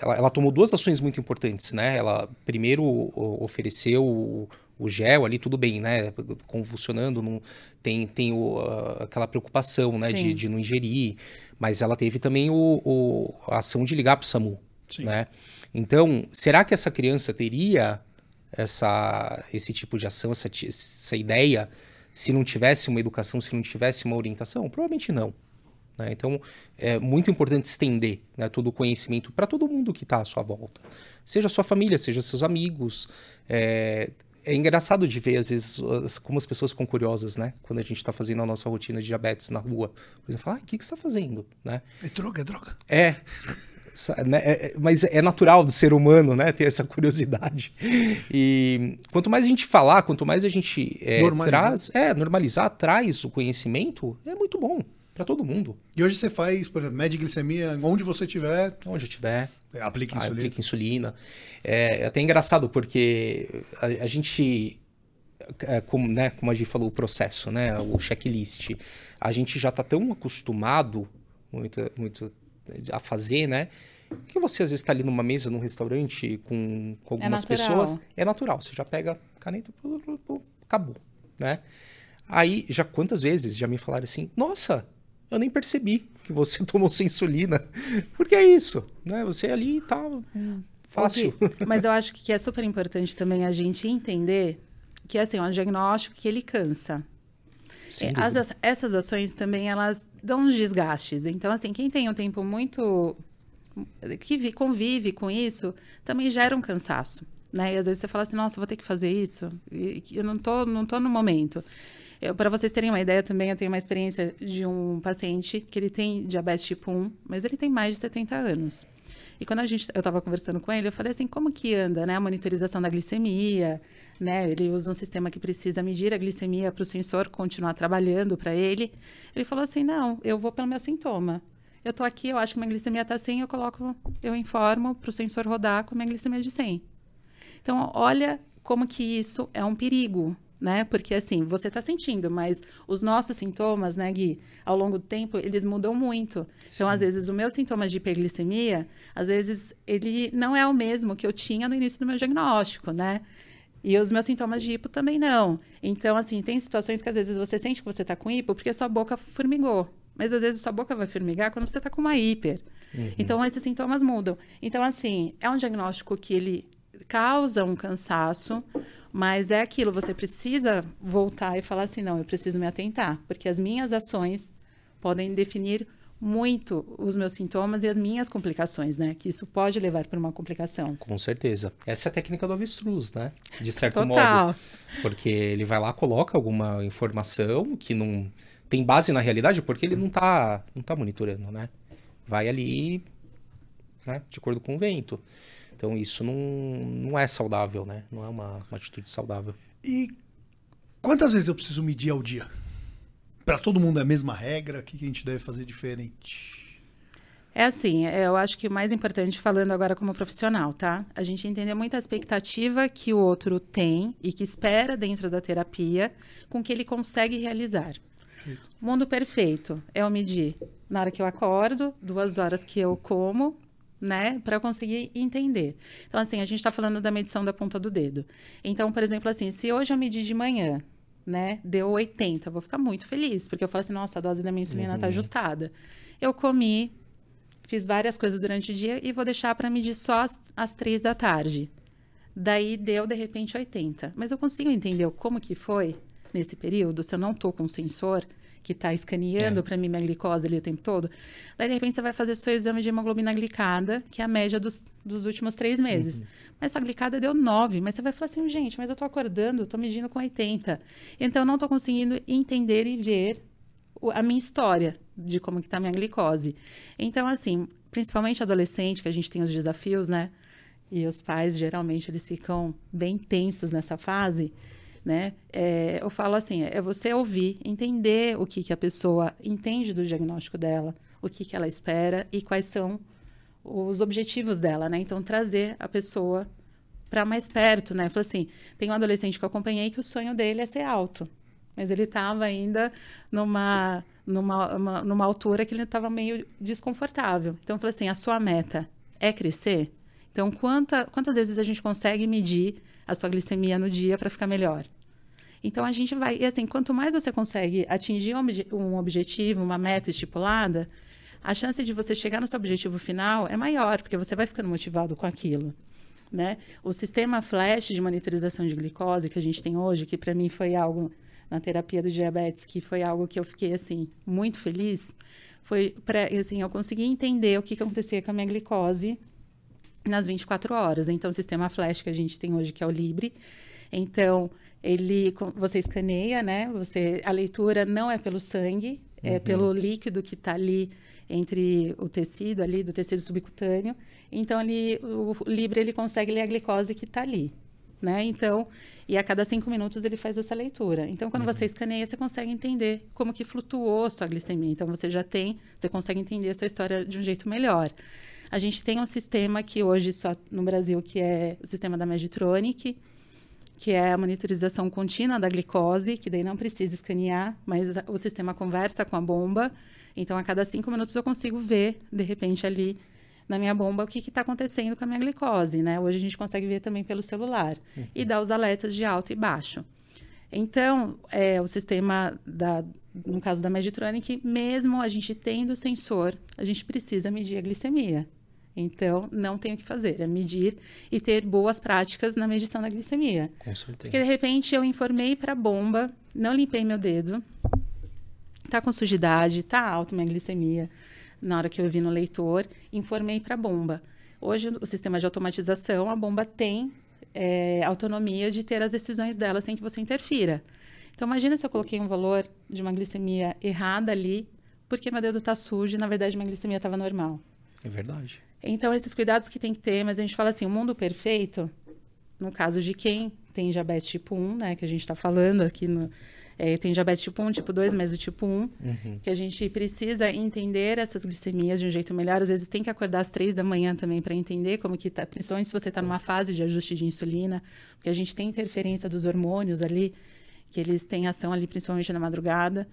Speaker 2: Ela, ela, tomou duas ações muito importantes, né? Ela primeiro ofereceu o gel ali, tudo bem, né? Convulsionando, não, tem, tem o, aquela preocupação, né? De, de, não ingerir. Mas ela teve também o, o a ação de ligar para o SAMU, Sim. né? Então, será que essa criança teria essa, esse tipo de ação, essa, essa ideia, se não tivesse uma educação, se não tivesse uma orientação? Provavelmente não. Né? Então, é muito importante estender né, todo o conhecimento para todo mundo que está à sua volta. Seja sua família, seja seus amigos. É, é engraçado de ver, às vezes, como as pessoas ficam curiosas, né? Quando a gente está fazendo a nossa rotina de diabetes na rua. Por exemplo, fala, ah, o que, que você está fazendo? Né?
Speaker 1: É droga, é droga.
Speaker 2: É. Né? É, é, mas é natural do ser humano, né? Ter essa curiosidade. E quanto mais a gente falar, quanto mais a gente é, traz, é, normalizar, traz o conhecimento, é muito bom para todo mundo.
Speaker 1: E hoje você faz, por exemplo, média glicemia onde você estiver.
Speaker 2: Onde estiver.
Speaker 1: É, aplica insulina.
Speaker 2: Aplica insulina. É, é até engraçado porque a, a gente, é, como, né, como a gente falou, o processo, né, o checklist, a gente já está tão acostumado muito, muito a fazer, né? Que você às vezes está ali numa mesa, num restaurante com, com é algumas é pessoas, é natural. Você já pega caneta, acabou, né? Aí, já quantas vezes já me falaram assim, nossa, eu nem percebi que você tomou sua insulina. Porque é isso, né? Você ali tá hum. fácil.
Speaker 3: Mas eu acho que é super importante também a gente entender que assim, é um diagnóstico que ele cansa. É, as, essas ações também, elas dão uns desgastes. Então, assim, quem tem um tempo muito... que convive com isso, também gera um cansaço. Né? E às vezes você fala assim, nossa, vou ter que fazer isso. E, eu não tô, não tô no momento. Para vocês terem uma ideia também, eu tenho uma experiência de um paciente que ele tem diabetes tipo 1, mas ele tem mais de 70 anos. E quando a gente, eu estava conversando com ele, eu falei assim, como que anda, né, a monitorização da glicemia, né? Ele usa um sistema que precisa medir a glicemia para o sensor continuar trabalhando para ele. Ele falou assim, não, eu vou pelo meu sintoma. Eu estou aqui, eu acho que minha glicemia está 100, eu coloco, eu informo para o sensor rodar com minha glicemia de 100. Então, olha como que isso é um perigo, né? Porque assim, você está sentindo, mas os nossos sintomas, né, Gui, ao longo do tempo, eles mudam muito. Sim. Então, às vezes, o meu sintoma de hiperglicemia, às vezes, ele não é o mesmo que eu tinha no início do meu diagnóstico, né? E os meus sintomas de hipo também não. Então, assim, tem situações que às vezes você sente que você está com hipo porque sua boca formigou. Mas às vezes sua boca vai formigar quando você está com uma hiper. Uhum. Então, esses sintomas mudam. Então, assim, é um diagnóstico que ele causa um cansaço, mas é aquilo, você precisa voltar e falar assim, não, eu preciso me atentar, porque as minhas ações podem definir muito os meus sintomas e as minhas complicações, né? Que isso pode levar para uma complicação.
Speaker 2: Com certeza. Essa é a técnica do avestruz, né? De certo Total. modo. Porque ele vai lá, coloca alguma informação que não tem base na realidade, porque ele não está não tá monitorando, né? Vai ali, né? De acordo com o vento. Então isso não, não é saudável, né? Não é uma, uma atitude saudável.
Speaker 1: E quantas vezes eu preciso medir ao dia? Para todo mundo é a mesma regra? O que a gente deve fazer diferente?
Speaker 3: É assim, eu acho que o mais importante, falando agora como profissional, tá? A gente entender muito a expectativa que o outro tem e que espera dentro da terapia com que ele consegue realizar. Perfeito. Mundo perfeito é eu medir na hora que eu acordo, duas horas que eu como, né, para conseguir entender. Então, assim, a gente está falando da medição da ponta do dedo. Então, por exemplo, assim, se hoje eu medir de manhã, né, deu 80, eu vou ficar muito feliz, porque eu falo assim, nossa, a dose da minha insulina está uhum. ajustada. Eu comi, fiz várias coisas durante o dia e vou deixar para medir só às, às três da tarde. Daí deu, de repente, 80. Mas eu consigo entender como que foi nesse período, se eu não estou com sensor, que está escaneando é. para mim minha glicose ali o tempo todo. Daí, de repente, você vai fazer seu exame de hemoglobina glicada, que é a média dos, dos últimos três meses. Uhum. Mas sua glicada deu 9. Mas você vai falar assim, gente, mas eu estou acordando, estou medindo com 80. Então, eu não estou conseguindo entender e ver a minha história de como que está a minha glicose. Então, assim, principalmente adolescente, que a gente tem os desafios, né? E os pais, geralmente, eles ficam bem tensos nessa fase né? É, eu falo assim, é você ouvir, entender o que, que a pessoa entende do diagnóstico dela, o que, que ela espera e quais são os objetivos dela, né? Então, trazer a pessoa para mais perto, né? Falei assim, tem um adolescente que eu acompanhei que o sonho dele é ser alto, mas ele estava ainda numa, numa, uma, numa altura que ele estava meio desconfortável. Então, eu falei assim, a sua meta é crescer? Então, quanta, quantas vezes a gente consegue medir a sua glicemia no dia para ficar melhor. Então a gente vai, e assim, quanto mais você consegue atingir um, obje objetivo, uma meta estipulada, a chance de você chegar no seu objetivo final é maior, porque você vai ficando motivado com aquilo. Né? O sistema flash de monitorização de glicose que a gente tem hoje, que para mim foi algo na terapia do diabetes, que foi algo que eu fiquei assim muito feliz, foi para assim eu consegui entender o que, que acontecia com a minha glicose nas 24 horas. Então, o sistema flash que a gente tem hoje, que é o Libre, então ele você escaneia, né? Você a leitura não é pelo sangue, é uhum. pelo líquido que está ali entre o tecido ali do tecido subcutâneo. Então ali o Libre ele consegue ler a glicose que está ali né? Então, e a cada cinco minutos ele faz essa leitura. Então, quando uhum. você escaneia, você consegue entender como que flutuou sua glicemia. Então, você já tem, você consegue entender a sua história de um jeito melhor. A gente tem um sistema que hoje só no Brasil, que é o sistema da Meditronic, que é a monitorização contínua da glicose, que daí não precisa escanear, mas o sistema conversa com a bomba. Então, a cada cinco minutos eu consigo ver, de repente, ali na minha bomba o que está acontecendo com a minha glicose, né? Hoje a gente consegue ver também pelo celular uhum. e dar os alertas de alto e baixo. Então, é, o sistema da, no caso da Meditronic, mesmo a gente tendo o sensor, a gente precisa medir a glicemia. Então, não tem o que fazer, é medir e ter boas práticas na medição da glicemia.
Speaker 2: Com certeza.
Speaker 3: Porque, de repente, eu informei para a bomba, não limpei meu dedo, tá com sujidade, tá alto minha glicemia na hora que eu vi no leitor, informei para a bomba. Hoje, o sistema de automatização, a bomba tem é, autonomia de ter as decisões dela sem que você interfira. Então, imagina se eu coloquei um valor de uma glicemia errada ali, porque meu dedo está sujo e, na verdade, minha glicemia estava normal.
Speaker 2: É verdade.
Speaker 3: Então, esses cuidados que tem que ter, mas a gente fala assim, o mundo perfeito, no caso de quem tem diabetes tipo 1, né, que a gente está falando aqui no, é, tem diabetes tipo 1, tipo 2, mas o tipo 1, uhum. que a gente precisa entender essas glicemias de um jeito melhor. Às vezes tem que acordar às 3 da manhã também para entender como que tá, principalmente se você está numa fase de ajuste de insulina, porque a gente tem interferência dos hormônios ali, que eles têm ação ali principalmente na madrugada.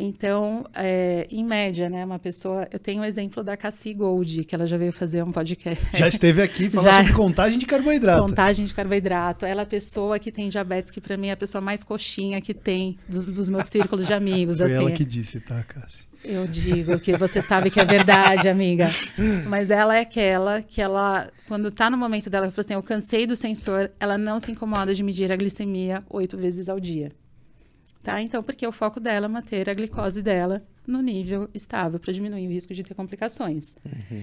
Speaker 3: Então, é, em média, né, uma pessoa. Eu tenho o exemplo da Cassie Gold, que ela já veio fazer um podcast.
Speaker 1: Já esteve aqui falando sobre contagem de carboidrato.
Speaker 3: Contagem de carboidrato. Ela é a pessoa que tem diabetes, que para mim é a pessoa mais coxinha que tem dos, dos meus círculos de amigos.
Speaker 1: Foi
Speaker 3: assim.
Speaker 1: ela que disse, tá, Cassie?
Speaker 3: Eu digo que você sabe que é verdade, amiga. Mas ela é aquela que ela, quando tá no momento dela, ela fala assim: eu cansei do sensor, ela não se incomoda de medir a glicemia oito vezes ao dia. Tá? Então, porque o foco dela é manter a glicose dela no nível estável para diminuir o risco de ter complicações. Uhum.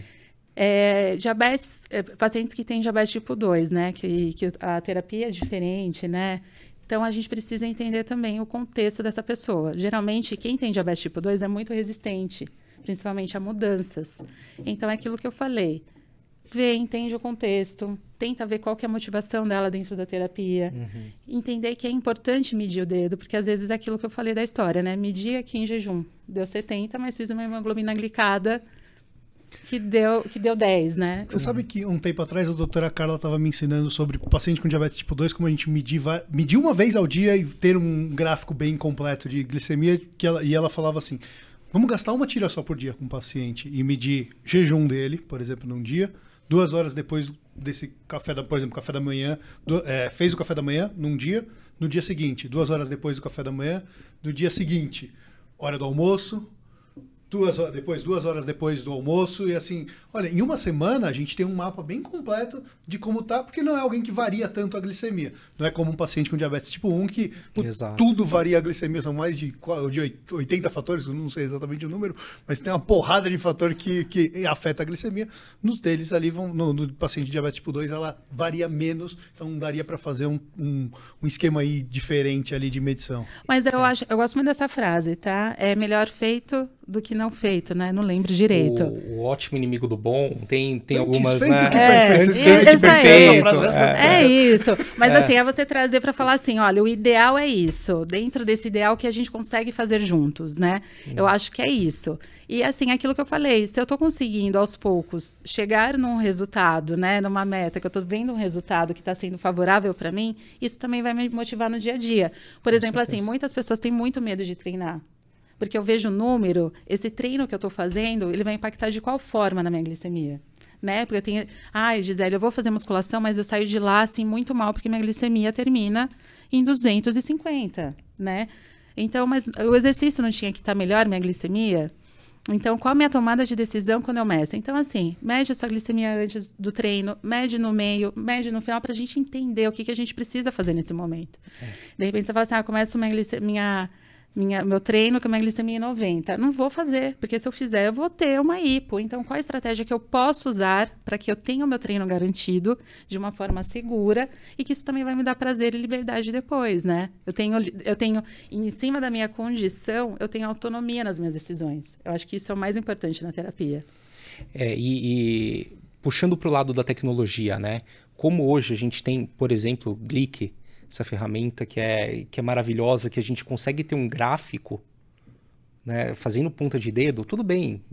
Speaker 3: É, diabetes, é, pacientes que têm diabetes tipo 2, né? Que, que a terapia é diferente, né? Então, a gente precisa entender também o contexto dessa pessoa. Geralmente, quem tem diabetes tipo 2 é muito resistente, principalmente a mudanças. Então, é aquilo que eu falei vê, entende o contexto, tenta ver qual que é a motivação dela dentro da terapia, uhum. entender que é importante medir o dedo, porque às vezes é aquilo que eu falei da história, né? Medir aqui em jejum, deu 70, mas fiz uma hemoglobina glicada que deu, que deu 10, né?
Speaker 1: Você sabe que um tempo atrás a doutora Carla estava me ensinando sobre paciente com diabetes tipo 2, como a gente medir, medir uma vez ao dia e ter um gráfico bem completo de glicemia, que ela, e ela falava assim, vamos gastar uma tira só por dia com o paciente e medir jejum dele, por exemplo, num dia, duas horas depois desse café, da, por exemplo, café da manhã, do, é, fez o café da manhã num dia, no dia seguinte, duas horas depois do café da manhã, no dia seguinte, hora do almoço, duas horas depois, duas horas depois do almoço, e assim, olha, em uma semana a gente tem um mapa bem completo de como tá, porque não é alguém que varia tanto a glicemia. Não é como um paciente com diabetes tipo 1, que tudo varia a glicemia, são mais de, de 80 fatores, não sei exatamente o número, mas tem uma porrada de fator que, que afeta a glicemia. Nos deles ali, vão, no, no paciente de diabetes tipo 2, ela varia menos, então daria para fazer um, um, um, esquema aí diferente ali de medição.
Speaker 3: Mas eu, é. acho, eu gosto muito dessa frase, tá? É melhor feito do que não feito, né? Não lembro direito.
Speaker 2: O, o ótimo inimigo do bom tem, tem algumas,
Speaker 1: né?
Speaker 2: Que
Speaker 1: é,
Speaker 2: perfeito, desfeito que perfeito.
Speaker 3: É, é, isso. Mas é. assim, é você trazer para falar assim, olha, o ideal é isso. Dentro desse ideal que a gente consegue fazer juntos, né? Hum. Eu acho que é isso. E assim, aquilo que eu falei, se eu estou conseguindo aos poucos chegar num resultado, né, numa meta, que eu estou vendo um resultado que está sendo favorável para mim, isso também vai me motivar no dia a dia. Por Com exemplo, assim, certeza. assim, muitas pessoas têm muito medo de treinar. Porque eu vejo o número, esse treino que eu estou fazendo, ele vai impactar de qual forma na minha glicemia? né? Porque eu tenho, ai, Gisele, eu vou fazer musculação, mas eu saio de lá assim muito mal porque minha glicemia termina em 250, né? Então, mas o exercício não tinha que estar tá melhor, minha glicemia? Então, qual a minha tomada de decisão quando eu meço? Então, assim, mede a sua glicemia antes do treino, mede no meio, mede no final, para a gente entender o que, que a gente precisa fazer nesse momento. É. De repente, você fala assim, ah, começa minha, minha minha, meu treino com a minha glicemia 90. Não vou fazer, porque se eu fizer, eu vou ter uma hipo. Então, qual a estratégia que eu posso usar para que eu tenha o meu treino garantido de uma forma segura e que isso também vai me dar prazer e liberdade depois, né? Eu tenho, eu tenho em cima da minha condição, eu tenho autonomia nas minhas decisões. Eu acho que isso é o mais importante na terapia.
Speaker 2: É, e, e puxando para o lado da tecnologia, né? Como hoje a gente tem, por exemplo, Glick, essa ferramenta que é, que é maravilhosa, que a gente consegue ter um gráfico, né, fazendo ponta de dedo, tudo bem,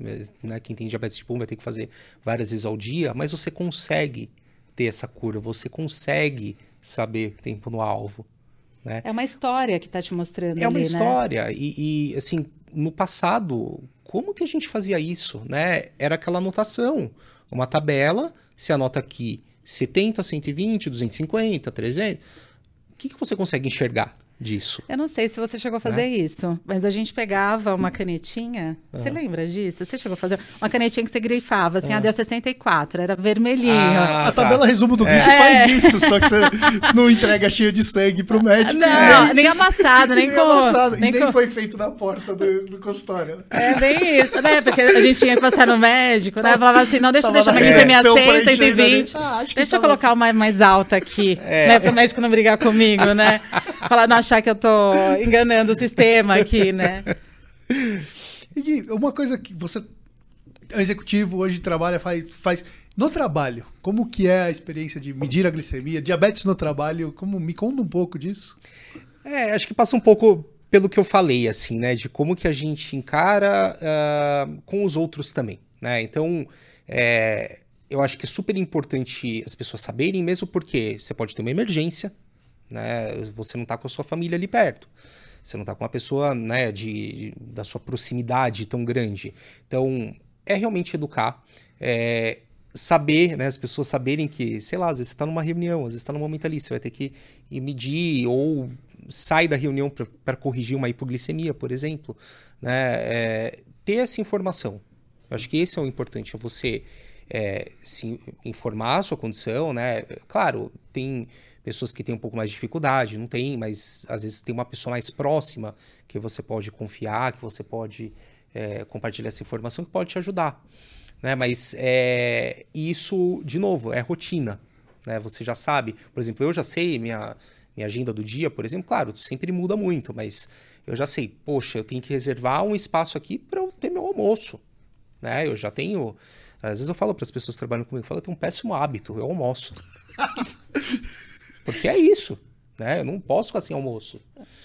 Speaker 2: né, quem tem diabetes tipo 1 vai ter que fazer várias vezes ao dia, mas você consegue ter essa cura, você consegue saber tempo no alvo. Né?
Speaker 3: É uma história que está te mostrando.
Speaker 2: É
Speaker 3: ali,
Speaker 2: uma
Speaker 3: né?
Speaker 2: história. E, e, assim, no passado, como que a gente fazia isso? Né? Era aquela anotação, uma tabela, se anota aqui 70, 120, 250, 300 que, que você consegue enxergar disso?
Speaker 3: Eu não sei se você chegou a fazer é? isso, mas a gente pegava uma canetinha. Você ah. lembra disso? Você chegou a fazer uma canetinha que você grifava, assim, ah. a deu 64, era vermelhinho. Ah,
Speaker 1: a tá. tabela resumo do vídeo é. faz isso, só que você não entrega cheio de sangue pro médico.
Speaker 3: Não, nem amassado, nem, nem com. Amassado,
Speaker 1: nem, e nem com... foi feito na porta do, do consultório.
Speaker 3: É bem isso, né? Porque a gente tinha que passar no médico, né? Falava assim, não, deixa eu deixar minha glicemia 6, 120. Ah, deixa eu colocar assim. uma mais alta aqui, é. né? Pro médico não brigar comigo, né? Falar, não achar que eu tô enganando o sistema aqui, né?
Speaker 1: E uma coisa que você é executivo, hoje trabalha, faz, faz no trabalho, como que é a experiência de medir a glicemia, diabetes no trabalho, como me conta um pouco disso?
Speaker 2: É, acho que passa um pouco pelo que eu falei, assim, né, de como que a gente encara uh, com os outros também, né, então, é, eu acho que é super importante as pessoas saberem, mesmo porque você pode ter uma emergência, né? Você não está com a sua família ali perto. Você não está com uma pessoa né, de, da sua proximidade tão grande. Então, é realmente educar, é, saber, né, as pessoas saberem que, sei lá, às vezes você está numa reunião, às vezes está num momento ali, você vai ter que ir medir ou sai da reunião para corrigir uma hipoglicemia, por exemplo. Né, é, ter essa informação. Eu acho que esse é o importante, é você é, se informar a sua condição, né? Claro, tem pessoas que têm um pouco mais de dificuldade, não tem, mas às vezes tem uma pessoa mais próxima que você pode confiar, que você pode é, compartilhar essa informação que pode te ajudar. Né? Mas é, isso, de novo, é rotina. Né? Você já sabe, por exemplo, eu já sei minha, minha agenda do dia, por exemplo, claro, sempre muda muito, mas eu já sei, poxa, eu tenho que reservar um espaço aqui para eu ter meu almoço. Né? Eu já tenho. Às vezes eu falo para as pessoas que trabalham comigo, eu falo, eu tenho um péssimo hábito, eu almoço. Porque é isso, né? Eu não posso ficar sem almoço.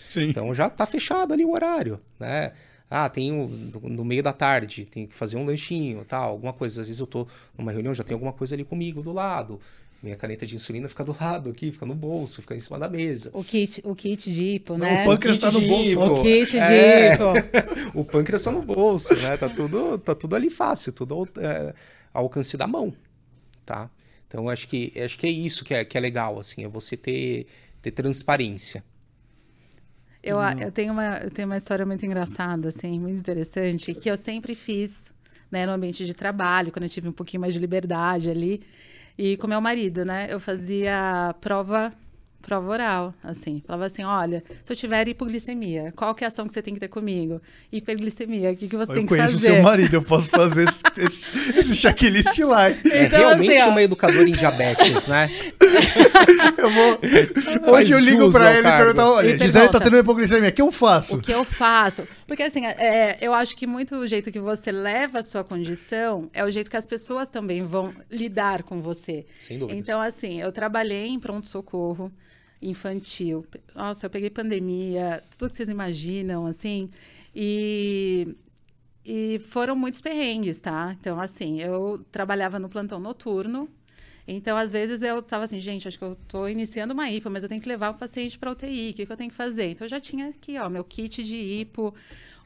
Speaker 2: Sim. Então já tá fechado ali o horário, né? Ah, tenho no meio da tarde, tenho que fazer um lanchinho, tal, alguma coisa. Às vezes eu tô numa reunião, já tem alguma coisa ali comigo do lado. Minha caneta de insulina fica do lado aqui, fica no bolso, fica em cima da mesa.
Speaker 3: O kit, o kit de hipo, né?
Speaker 1: o pâncreas está no bolso.
Speaker 3: O kit de é... hipo.
Speaker 2: o pâncreas está no bolso, né? Tá tudo, tá tudo ali fácil, tudo é, ao alcance da mão, tá? Então acho que acho que é isso que é, que é legal, assim, é você ter, ter transparência.
Speaker 3: Eu, eu, tenho uma, eu tenho uma história muito engraçada, assim, muito interessante, que eu sempre fiz né, no ambiente de trabalho, quando eu tive um pouquinho mais de liberdade ali. E com meu marido, né? Eu fazia prova prova oral, assim. Falava assim, olha, se eu tiver hipoglicemia, qual que é a ação que você tem que ter comigo? Hiperglicemia, o que, que você eu tem que fazer? Eu conheço o
Speaker 1: seu marido, eu posso fazer esse, esse, esse checklist lá.
Speaker 2: É então, realmente assim, uma educadora em diabetes, né?
Speaker 1: eu vou... Hoje eu ligo pra ele e perguntar, olha, Gisele tá tendo hipoglicemia, o que eu faço?
Speaker 3: O que eu faço? Porque assim, é, eu acho que muito o jeito que você leva a sua condição é o jeito que as pessoas também vão lidar com você.
Speaker 2: Sem dúvida.
Speaker 3: Então, assim, eu trabalhei em pronto-socorro, infantil. Nossa, eu peguei pandemia, tudo que vocês imaginam, assim. E, e foram muitos perrengues, tá? Então, assim, eu trabalhava no plantão noturno. Então, às vezes, eu tava assim, gente, acho que eu tô iniciando uma hipo, mas eu tenho que levar o paciente para UTI, o que, que eu tenho que fazer? Então, eu já tinha aqui, ó, meu kit de hipo,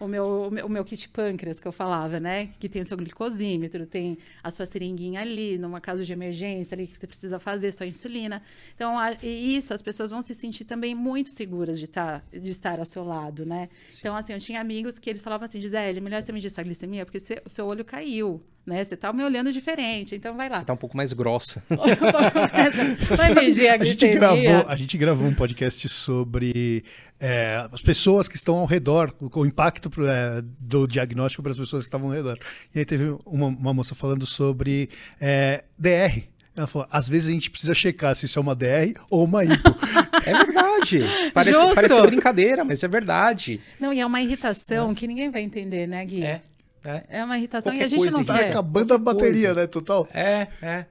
Speaker 3: o meu, o meu, o meu kit pâncreas que eu falava, né? Que tem o seu glicosímetro, tem a sua seringuinha ali, numa caso de emergência ali que você precisa fazer, sua insulina. Então, a, e isso, as pessoas vão se sentir também muito seguras de, tá, de estar ao seu lado, né? Sim. Então, assim, eu tinha amigos que eles falavam assim, Gisele, melhor você medir sua glicemia, porque o seu olho caiu né? Você tá me olhando diferente, então vai lá.
Speaker 2: Você tá um pouco mais grossa.
Speaker 3: vai medir a, a gente
Speaker 1: gravou A gente gravou um podcast sobre é, as pessoas que estão ao redor, o, o impacto é, do diagnóstico para as pessoas que estavam ao redor. E aí teve uma, uma moça falando sobre é, DR. Ela falou, às vezes a gente precisa checar se isso é uma DR ou uma hipo.
Speaker 2: é verdade. Parece, parece brincadeira, mas é verdade.
Speaker 3: Não, e é uma irritação é. que ninguém vai entender, né, Gui?
Speaker 2: É.
Speaker 3: É, é uma irritação Qualquer e a gente não
Speaker 1: tá
Speaker 3: quer.
Speaker 1: acabando a bateria, coisa. né? Total.
Speaker 2: É, é.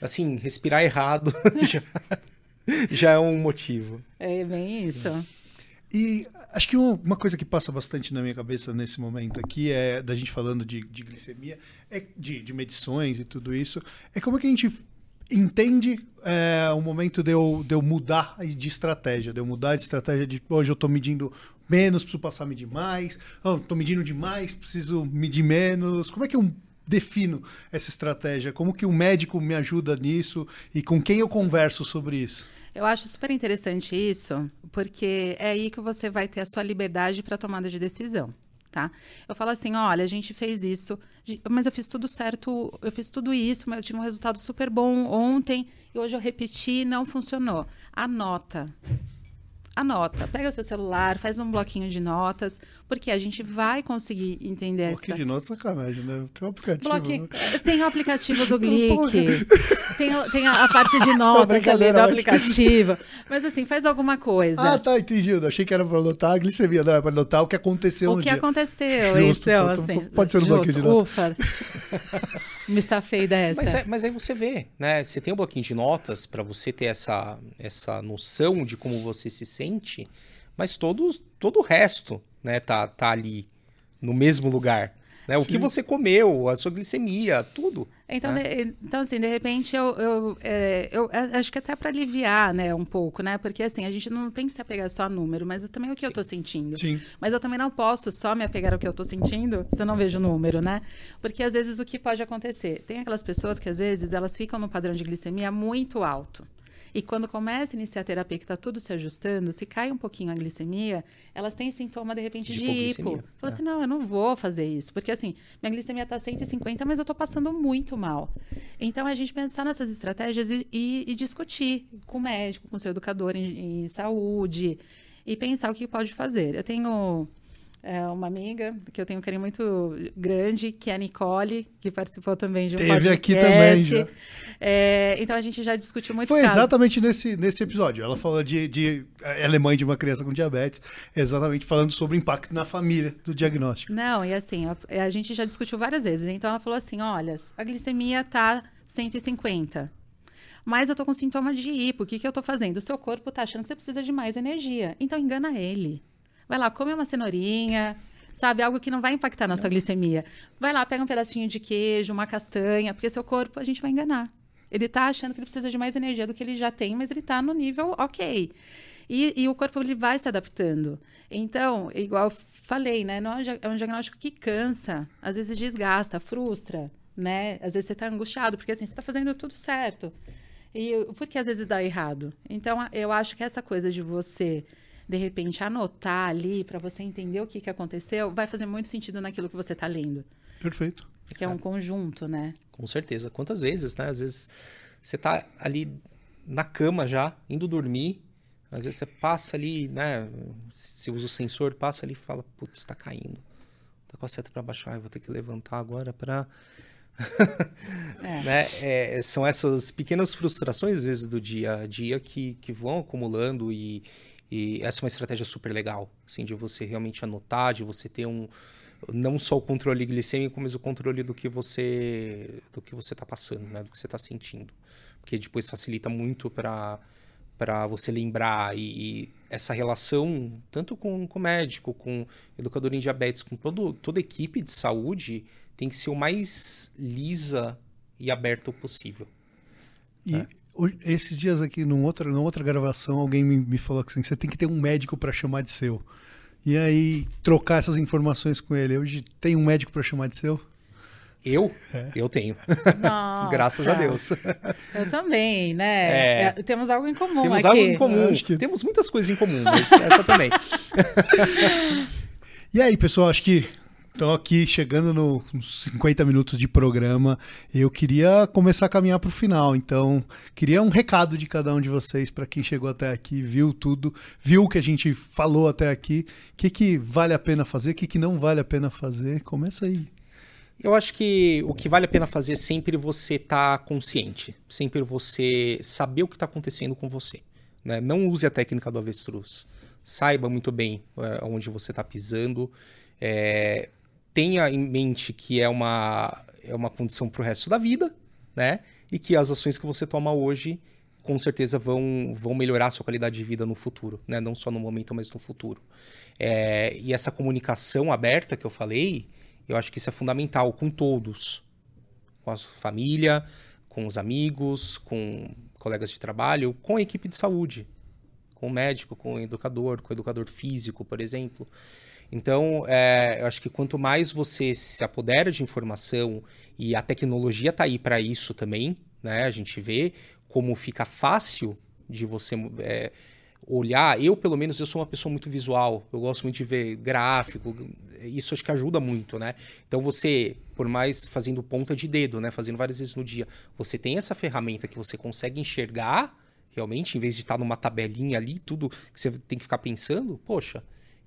Speaker 2: Assim, respirar errado já, já é um motivo.
Speaker 3: É bem isso.
Speaker 1: E acho que uma, coisa que passa bastante na minha cabeça nesse momento aqui é da gente falando de, de glicemia, é de, de medições e tudo isso, é como que a gente entende é, o momento de eu, de eu mudar de estratégia, de eu mudar de estratégia de hoje eu estou medindo menos, preciso passar a medir mais, estou oh, medindo demais, preciso medir menos. Como é que eu defino essa estratégia? Como que o médico me ajuda nisso e com quem eu converso sobre isso?
Speaker 3: Eu acho super interessante isso, porque é aí que você vai ter a sua liberdade para tomada de decisão. Tá? Eu falo assim, olha, a gente fez isso, mas eu fiz tudo certo, eu fiz tudo isso, mas eu tive um resultado super bom ontem e hoje eu repeti, não funcionou. Anota anota, pega seu celular, faz um bloquinho de notas, porque a gente vai conseguir entender
Speaker 1: Bloquinho de notas é sacanagem, né? Tem um aplicativo. Bloquinho...
Speaker 3: Né? Tem o aplicativo do Glick, tem, tem a, a, parte de notas ali do aplicativo. Mas assim, faz alguma coisa.
Speaker 1: Ah, tá, entendi. Eu achei que era para anotar a glicemia, não era para anotar o que aconteceu
Speaker 3: o
Speaker 1: no
Speaker 3: que
Speaker 1: dia.
Speaker 3: aconteceu, Justo, então, então, assim.
Speaker 1: Pode ser no bloquinho de notas.
Speaker 3: Ufa. Me safei dessa.
Speaker 2: Mas, é, mas aí você vê, né? Você tem um bloquinho de notas para você ter essa, essa noção de como você se sente, mas todos, todo o resto, né, tá, tá ali no mesmo lugar. Né? O que você comeu, a sua glicemia, tudo.
Speaker 3: Então, né? de, então assim, de repente, eu, eu, é, eu acho que até para aliviar, né, um pouco, né? Porque, assim, a gente não tem que se apegar só a número, mas também o que Sim. eu estou sentindo.
Speaker 1: Sim.
Speaker 3: Mas eu também não posso só me apegar ao que eu estou sentindo se eu não vejo o número, né? Porque, às vezes, o que pode acontecer? Tem aquelas pessoas que, às vezes, elas ficam no padrão de glicemia muito alto. E quando começa a iniciar a terapia, que está tudo se ajustando, se cai um pouquinho a glicemia, elas têm sintoma, de repente, de, de hipo. Fala é. assim, não, eu não vou fazer isso. Porque, assim, minha glicemia está 150, mas eu estou passando muito mal. Então, a gente pensar nessas estratégias e, e, e discutir com o médico, com o seu educador em, em saúde, e pensar o que pode fazer. Eu tenho é uma amiga que eu tenho um carinho muito grande, que é a Nicole, que participou também de um
Speaker 1: Teve
Speaker 3: podcast.
Speaker 1: aqui também já.
Speaker 3: É, então a gente já discutiu muito
Speaker 1: Foi exatamente nesse, nesse episódio. Ela falou de, de. Ela é mãe de uma criança com diabetes, exatamente falando sobre o impacto na família do diagnóstico.
Speaker 3: Não, e assim, a, a gente já discutiu várias vezes. Então ela falou assim: olha, a glicemia tá 150 mas eu tô com sintoma de hipo, o que, que eu tô fazendo? O seu corpo tá achando que você precisa de mais energia. Então engana ele. Vai lá, come uma cenourinha, sabe? Algo que não vai impactar na sua glicemia. Vai lá, pega um pedacinho de queijo, uma castanha, porque seu corpo a gente vai enganar. Ele está achando que ele precisa de mais energia do que ele já tem, mas ele está no nível ok. E, e, o corpo ele vai se adaptando. Então, igual falei, né? Não é um diagnóstico que cansa, às vezes desgasta, frustra, né? Às vezes você está angustiado, porque assim, você está fazendo tudo certo. E por que às vezes dá errado? Então, eu acho que essa coisa de você de repente, anotar ali para você entender o que, que aconteceu, vai fazer muito sentido naquilo que você está lendo.
Speaker 1: Perfeito.
Speaker 3: Que é um conjunto, né?
Speaker 2: Com certeza. Quantas vezes, né? Às vezes você está ali na cama já, indo dormir, às vezes você passa ali, né? Se usa o sensor, passa ali e fala, putz, está caindo. Tá com a seta para baixar, eu vou ter que levantar agora para é. né? É, são essas pequenas frustrações, às vezes, do dia a dia que, que vão acumulando e, e essa é uma estratégia super legal, assim, de você realmente anotar, de você ter um não só o controle glicêmico, mas o controle do que você do que você está passando, né, do que você está sentindo, porque depois facilita muito para para você lembrar e, e, essa relação tanto com, com o médico, com o educador em diabetes, com todo, toda a equipe de saúde tem que ser o mais lisa e aberta possível.
Speaker 1: E é. Esses dias aqui, numa outra, numa outra gravação, alguém me, me falou assim: você tem que ter um médico para chamar de seu. E aí, trocar essas informações com ele. Hoje tem um médico para chamar de seu?
Speaker 2: Eu? É. Eu tenho. Graças a Deus.
Speaker 3: Eu também, né? É. Temos algo em comum
Speaker 2: Temos
Speaker 3: aqui.
Speaker 2: algo em comum. Que... Temos muitas coisas em comum, mas essa também.
Speaker 1: e aí, pessoal, acho que Estou aqui chegando nos 50 minutos de programa. Eu queria começar a caminhar para o final. Então, queria um recado de cada um de vocês para quem chegou até aqui, viu tudo, viu o que a gente falou até aqui. O que, que vale a pena fazer, o que, que não vale a pena fazer. Começa aí.
Speaker 2: Eu acho que o que vale a pena fazer é sempre você estar tá consciente, sempre você saber o que está acontecendo com você. Né? Não use a técnica do avestruz. Saiba muito bem é, onde você está pisando. É, tenha em mente que é uma, é uma condição para o resto da vida, né? E que as ações que você toma hoje com certeza vão, vão melhorar a sua qualidade de vida no futuro, né? Não só no momento, mas no futuro. É, e essa comunicação aberta que eu falei, eu acho que isso é fundamental com todos, com a família, com os amigos, com colegas de trabalho, com a equipe de saúde, com o médico, com o educador, com o educador físico, por exemplo. Então, é, eu acho que quanto mais você se apodera de informação e a tecnologia está aí para isso também, né? A gente vê como fica fácil de você é, olhar. Eu, pelo menos, eu sou uma pessoa muito visual. Eu gosto muito de ver gráfico. Isso acho que ajuda muito, né? Então você, por mais fazendo ponta de dedo, né? Fazendo várias vezes no dia, você tem essa ferramenta que você consegue enxergar realmente, em vez de estar numa tabelinha ali, tudo que você tem que ficar pensando, poxa,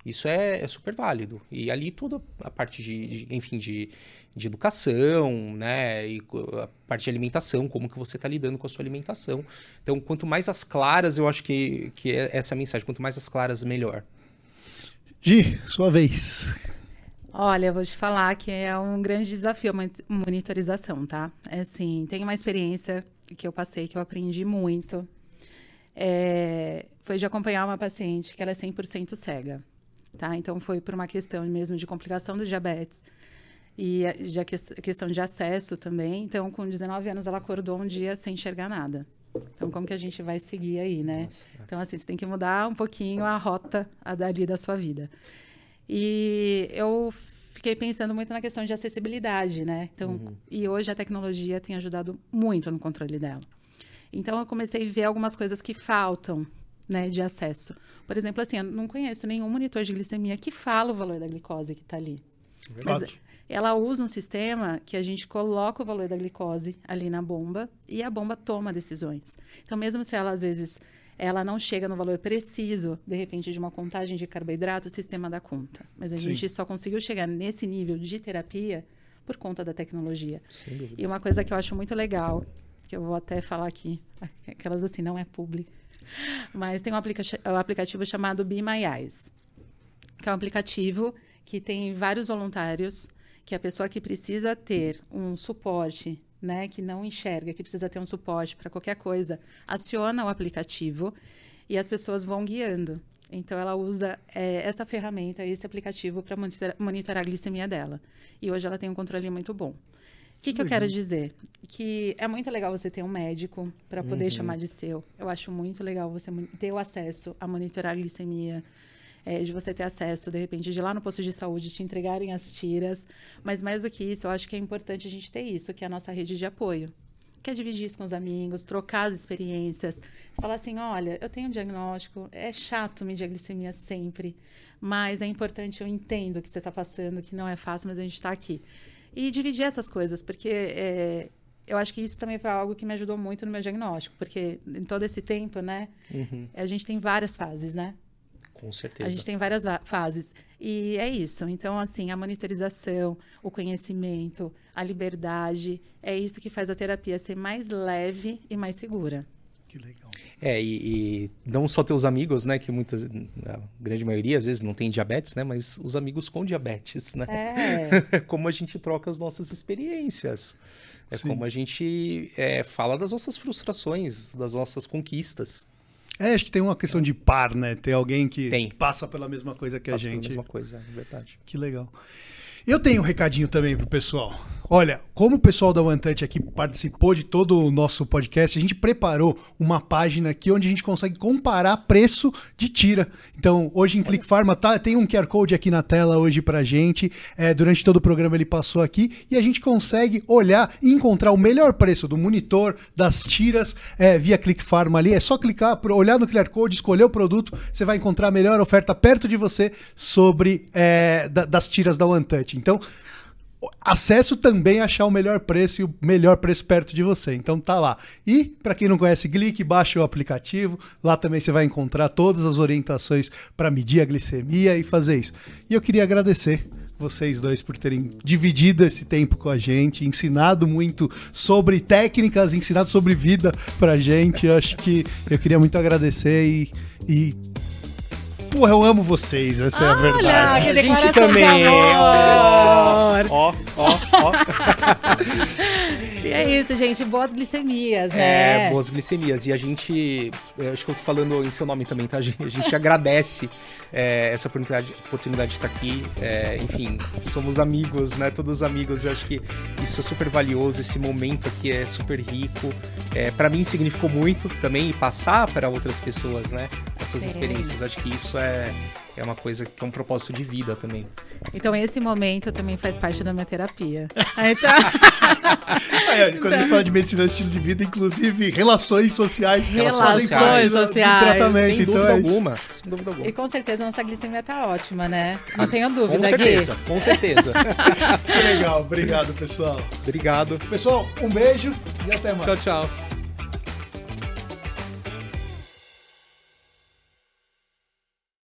Speaker 2: isso é, é super válido. E ali toda a parte de, de enfim, de, de educação, né? E a parte de alimentação, como que você está lidando com a sua alimentação. Então, quanto mais as claras, eu acho que, que é essa mensagem, quanto mais as claras, melhor.
Speaker 1: Gi, sua vez.
Speaker 3: Olha, eu vou te falar que é um grande desafio a monitorização, tá? É assim, tem uma experiência que eu passei, que eu aprendi muito. É, foi de acompanhar uma paciente que ela é 100% cega, tá? Então, foi por uma questão mesmo de complicação do diabetes e já que, questão de acesso também. Então, com 19 anos, ela acordou um dia sem enxergar nada. Então, como que a gente vai seguir aí, né? Nossa. É. Então, assim, você tem que mudar um pouquinho a rota a dali da sua vida. E eu fiquei pensando muito na questão de acessibilidade, né? Então, uhum. e hoje a tecnologia tem ajudado muito no controle dela. Então, eu comecei a ver algumas coisas que faltam, né, de acesso. Por exemplo, assim, eu não conheço nenhum monitor de glicemia que fala o valor da glicose que está ali. Verdade. Mas, ela usa um sistema que a gente coloca o valor da glicose ali na bomba e a bomba toma decisões. Então, mesmo se ela, às vezes, ela não chega no valor preciso, de repente, de uma contagem de carboidrato, o sistema dá conta. Mas a Sim. gente só conseguiu chegar nesse nível de terapia por conta da tecnologia. E uma coisa que eu acho muito legal, que eu vou até falar aqui, aquelas assim, não é publi, mas tem um, aplica um aplicativo chamado Be My Eyes, que é um aplicativo que tem vários voluntários que a pessoa que precisa ter um suporte, né, que não enxerga, que precisa ter um suporte para qualquer coisa, aciona o aplicativo e as pessoas vão guiando. Então, ela usa é, essa ferramenta, esse aplicativo, para monitorar, monitorar a glicemia dela. E hoje ela tem um controle muito bom. O que, que eu quero dizer? Que é muito legal você ter um médico para poder uhum. chamar de seu. Eu acho muito legal você ter o acesso a monitorar a glicemia, é, de você ter acesso, de repente, de lá no posto de saúde te entregarem as tiras. Mas mais do que isso, eu acho que é importante a gente ter isso, que é a nossa rede de apoio. Quer é dividir isso com os amigos, trocar as experiências, falar assim: olha, eu tenho um diagnóstico, é chato medir a glicemia sempre, mas é importante, eu entendo o que você está passando, que não é fácil, mas a gente está aqui. E dividir essas coisas, porque é, eu acho que isso também foi algo que me ajudou muito no meu diagnóstico, porque em todo esse tempo, né, uhum. a gente tem várias fases, né?
Speaker 2: Com certeza.
Speaker 3: A gente tem várias fases. E é isso. Então, assim, a monitorização, o conhecimento, a liberdade, é isso que faz a terapia ser mais leve e mais segura.
Speaker 1: Que legal.
Speaker 2: É, e, e, não só teus amigos, né? Que muitas, a grande maioria, às vezes, não tem diabetes, né? Mas os amigos com diabetes, né? É. como a gente troca as nossas experiências. É Sim. como a gente é, fala das nossas frustrações, das nossas conquistas.
Speaker 1: É, acho que tem uma questão de par, né? Ter alguém que tem. passa pela mesma coisa que passa a gente. Pela
Speaker 2: mesma coisa, é verdade.
Speaker 1: Que legal. Eu tenho um recadinho também pro pessoal. Olha, como o pessoal da OneTouch aqui participou de todo o nosso podcast, a gente preparou uma página aqui onde a gente consegue comparar preço de tira. Então, hoje em Click Pharma tá, tem um QR Code aqui na tela hoje pra gente. É, durante todo o programa ele passou aqui e a gente consegue olhar e encontrar o melhor preço do monitor, das tiras é, via Click Pharma ali. É só clicar, olhar no QR Code, escolher o produto, você vai encontrar a melhor oferta perto de você sobre é, da, das tiras da OneTouch. Então, acesso também a achar o melhor preço e o melhor preço perto de você. Então tá lá. E para quem não conhece Glic, baixe o aplicativo. Lá também você vai encontrar todas as orientações para medir a glicemia e fazer isso. E eu queria agradecer vocês dois por terem dividido esse tempo com a gente, ensinado muito sobre técnicas, ensinado sobre vida pra gente. Eu acho que eu queria muito agradecer e, e Porra, eu amo vocês, essa é a verdade.
Speaker 3: a gente também. Ó,
Speaker 2: ó, ó.
Speaker 3: É isso, gente. Boas glicemias,
Speaker 2: né? É, boas glicemias. E a gente, acho que eu tô falando em seu nome também, tá? A gente, a gente agradece é, essa oportunidade, oportunidade de estar aqui. É, enfim, somos amigos, né? Todos amigos. Eu acho que isso é super valioso. Esse momento aqui é super rico. É, para mim significou muito também passar para outras pessoas, né? Essas experiências. Acho que isso é é uma coisa que é um propósito de vida também.
Speaker 3: Então esse momento também faz parte da minha terapia. então...
Speaker 1: é, quando a gente fala de medicina de estilo de vida, inclusive relações sociais,
Speaker 3: relações sociais, sociais.
Speaker 2: tratamento. Sem então dúvida é alguma, sem dúvida alguma.
Speaker 3: E com certeza a nossa glicemia tá ótima, né? Não ah, tenho dúvida.
Speaker 2: Com certeza, Gui. com certeza.
Speaker 1: Legal, obrigado pessoal.
Speaker 2: Obrigado.
Speaker 1: Pessoal, um beijo e até mais.
Speaker 2: Tchau, tchau.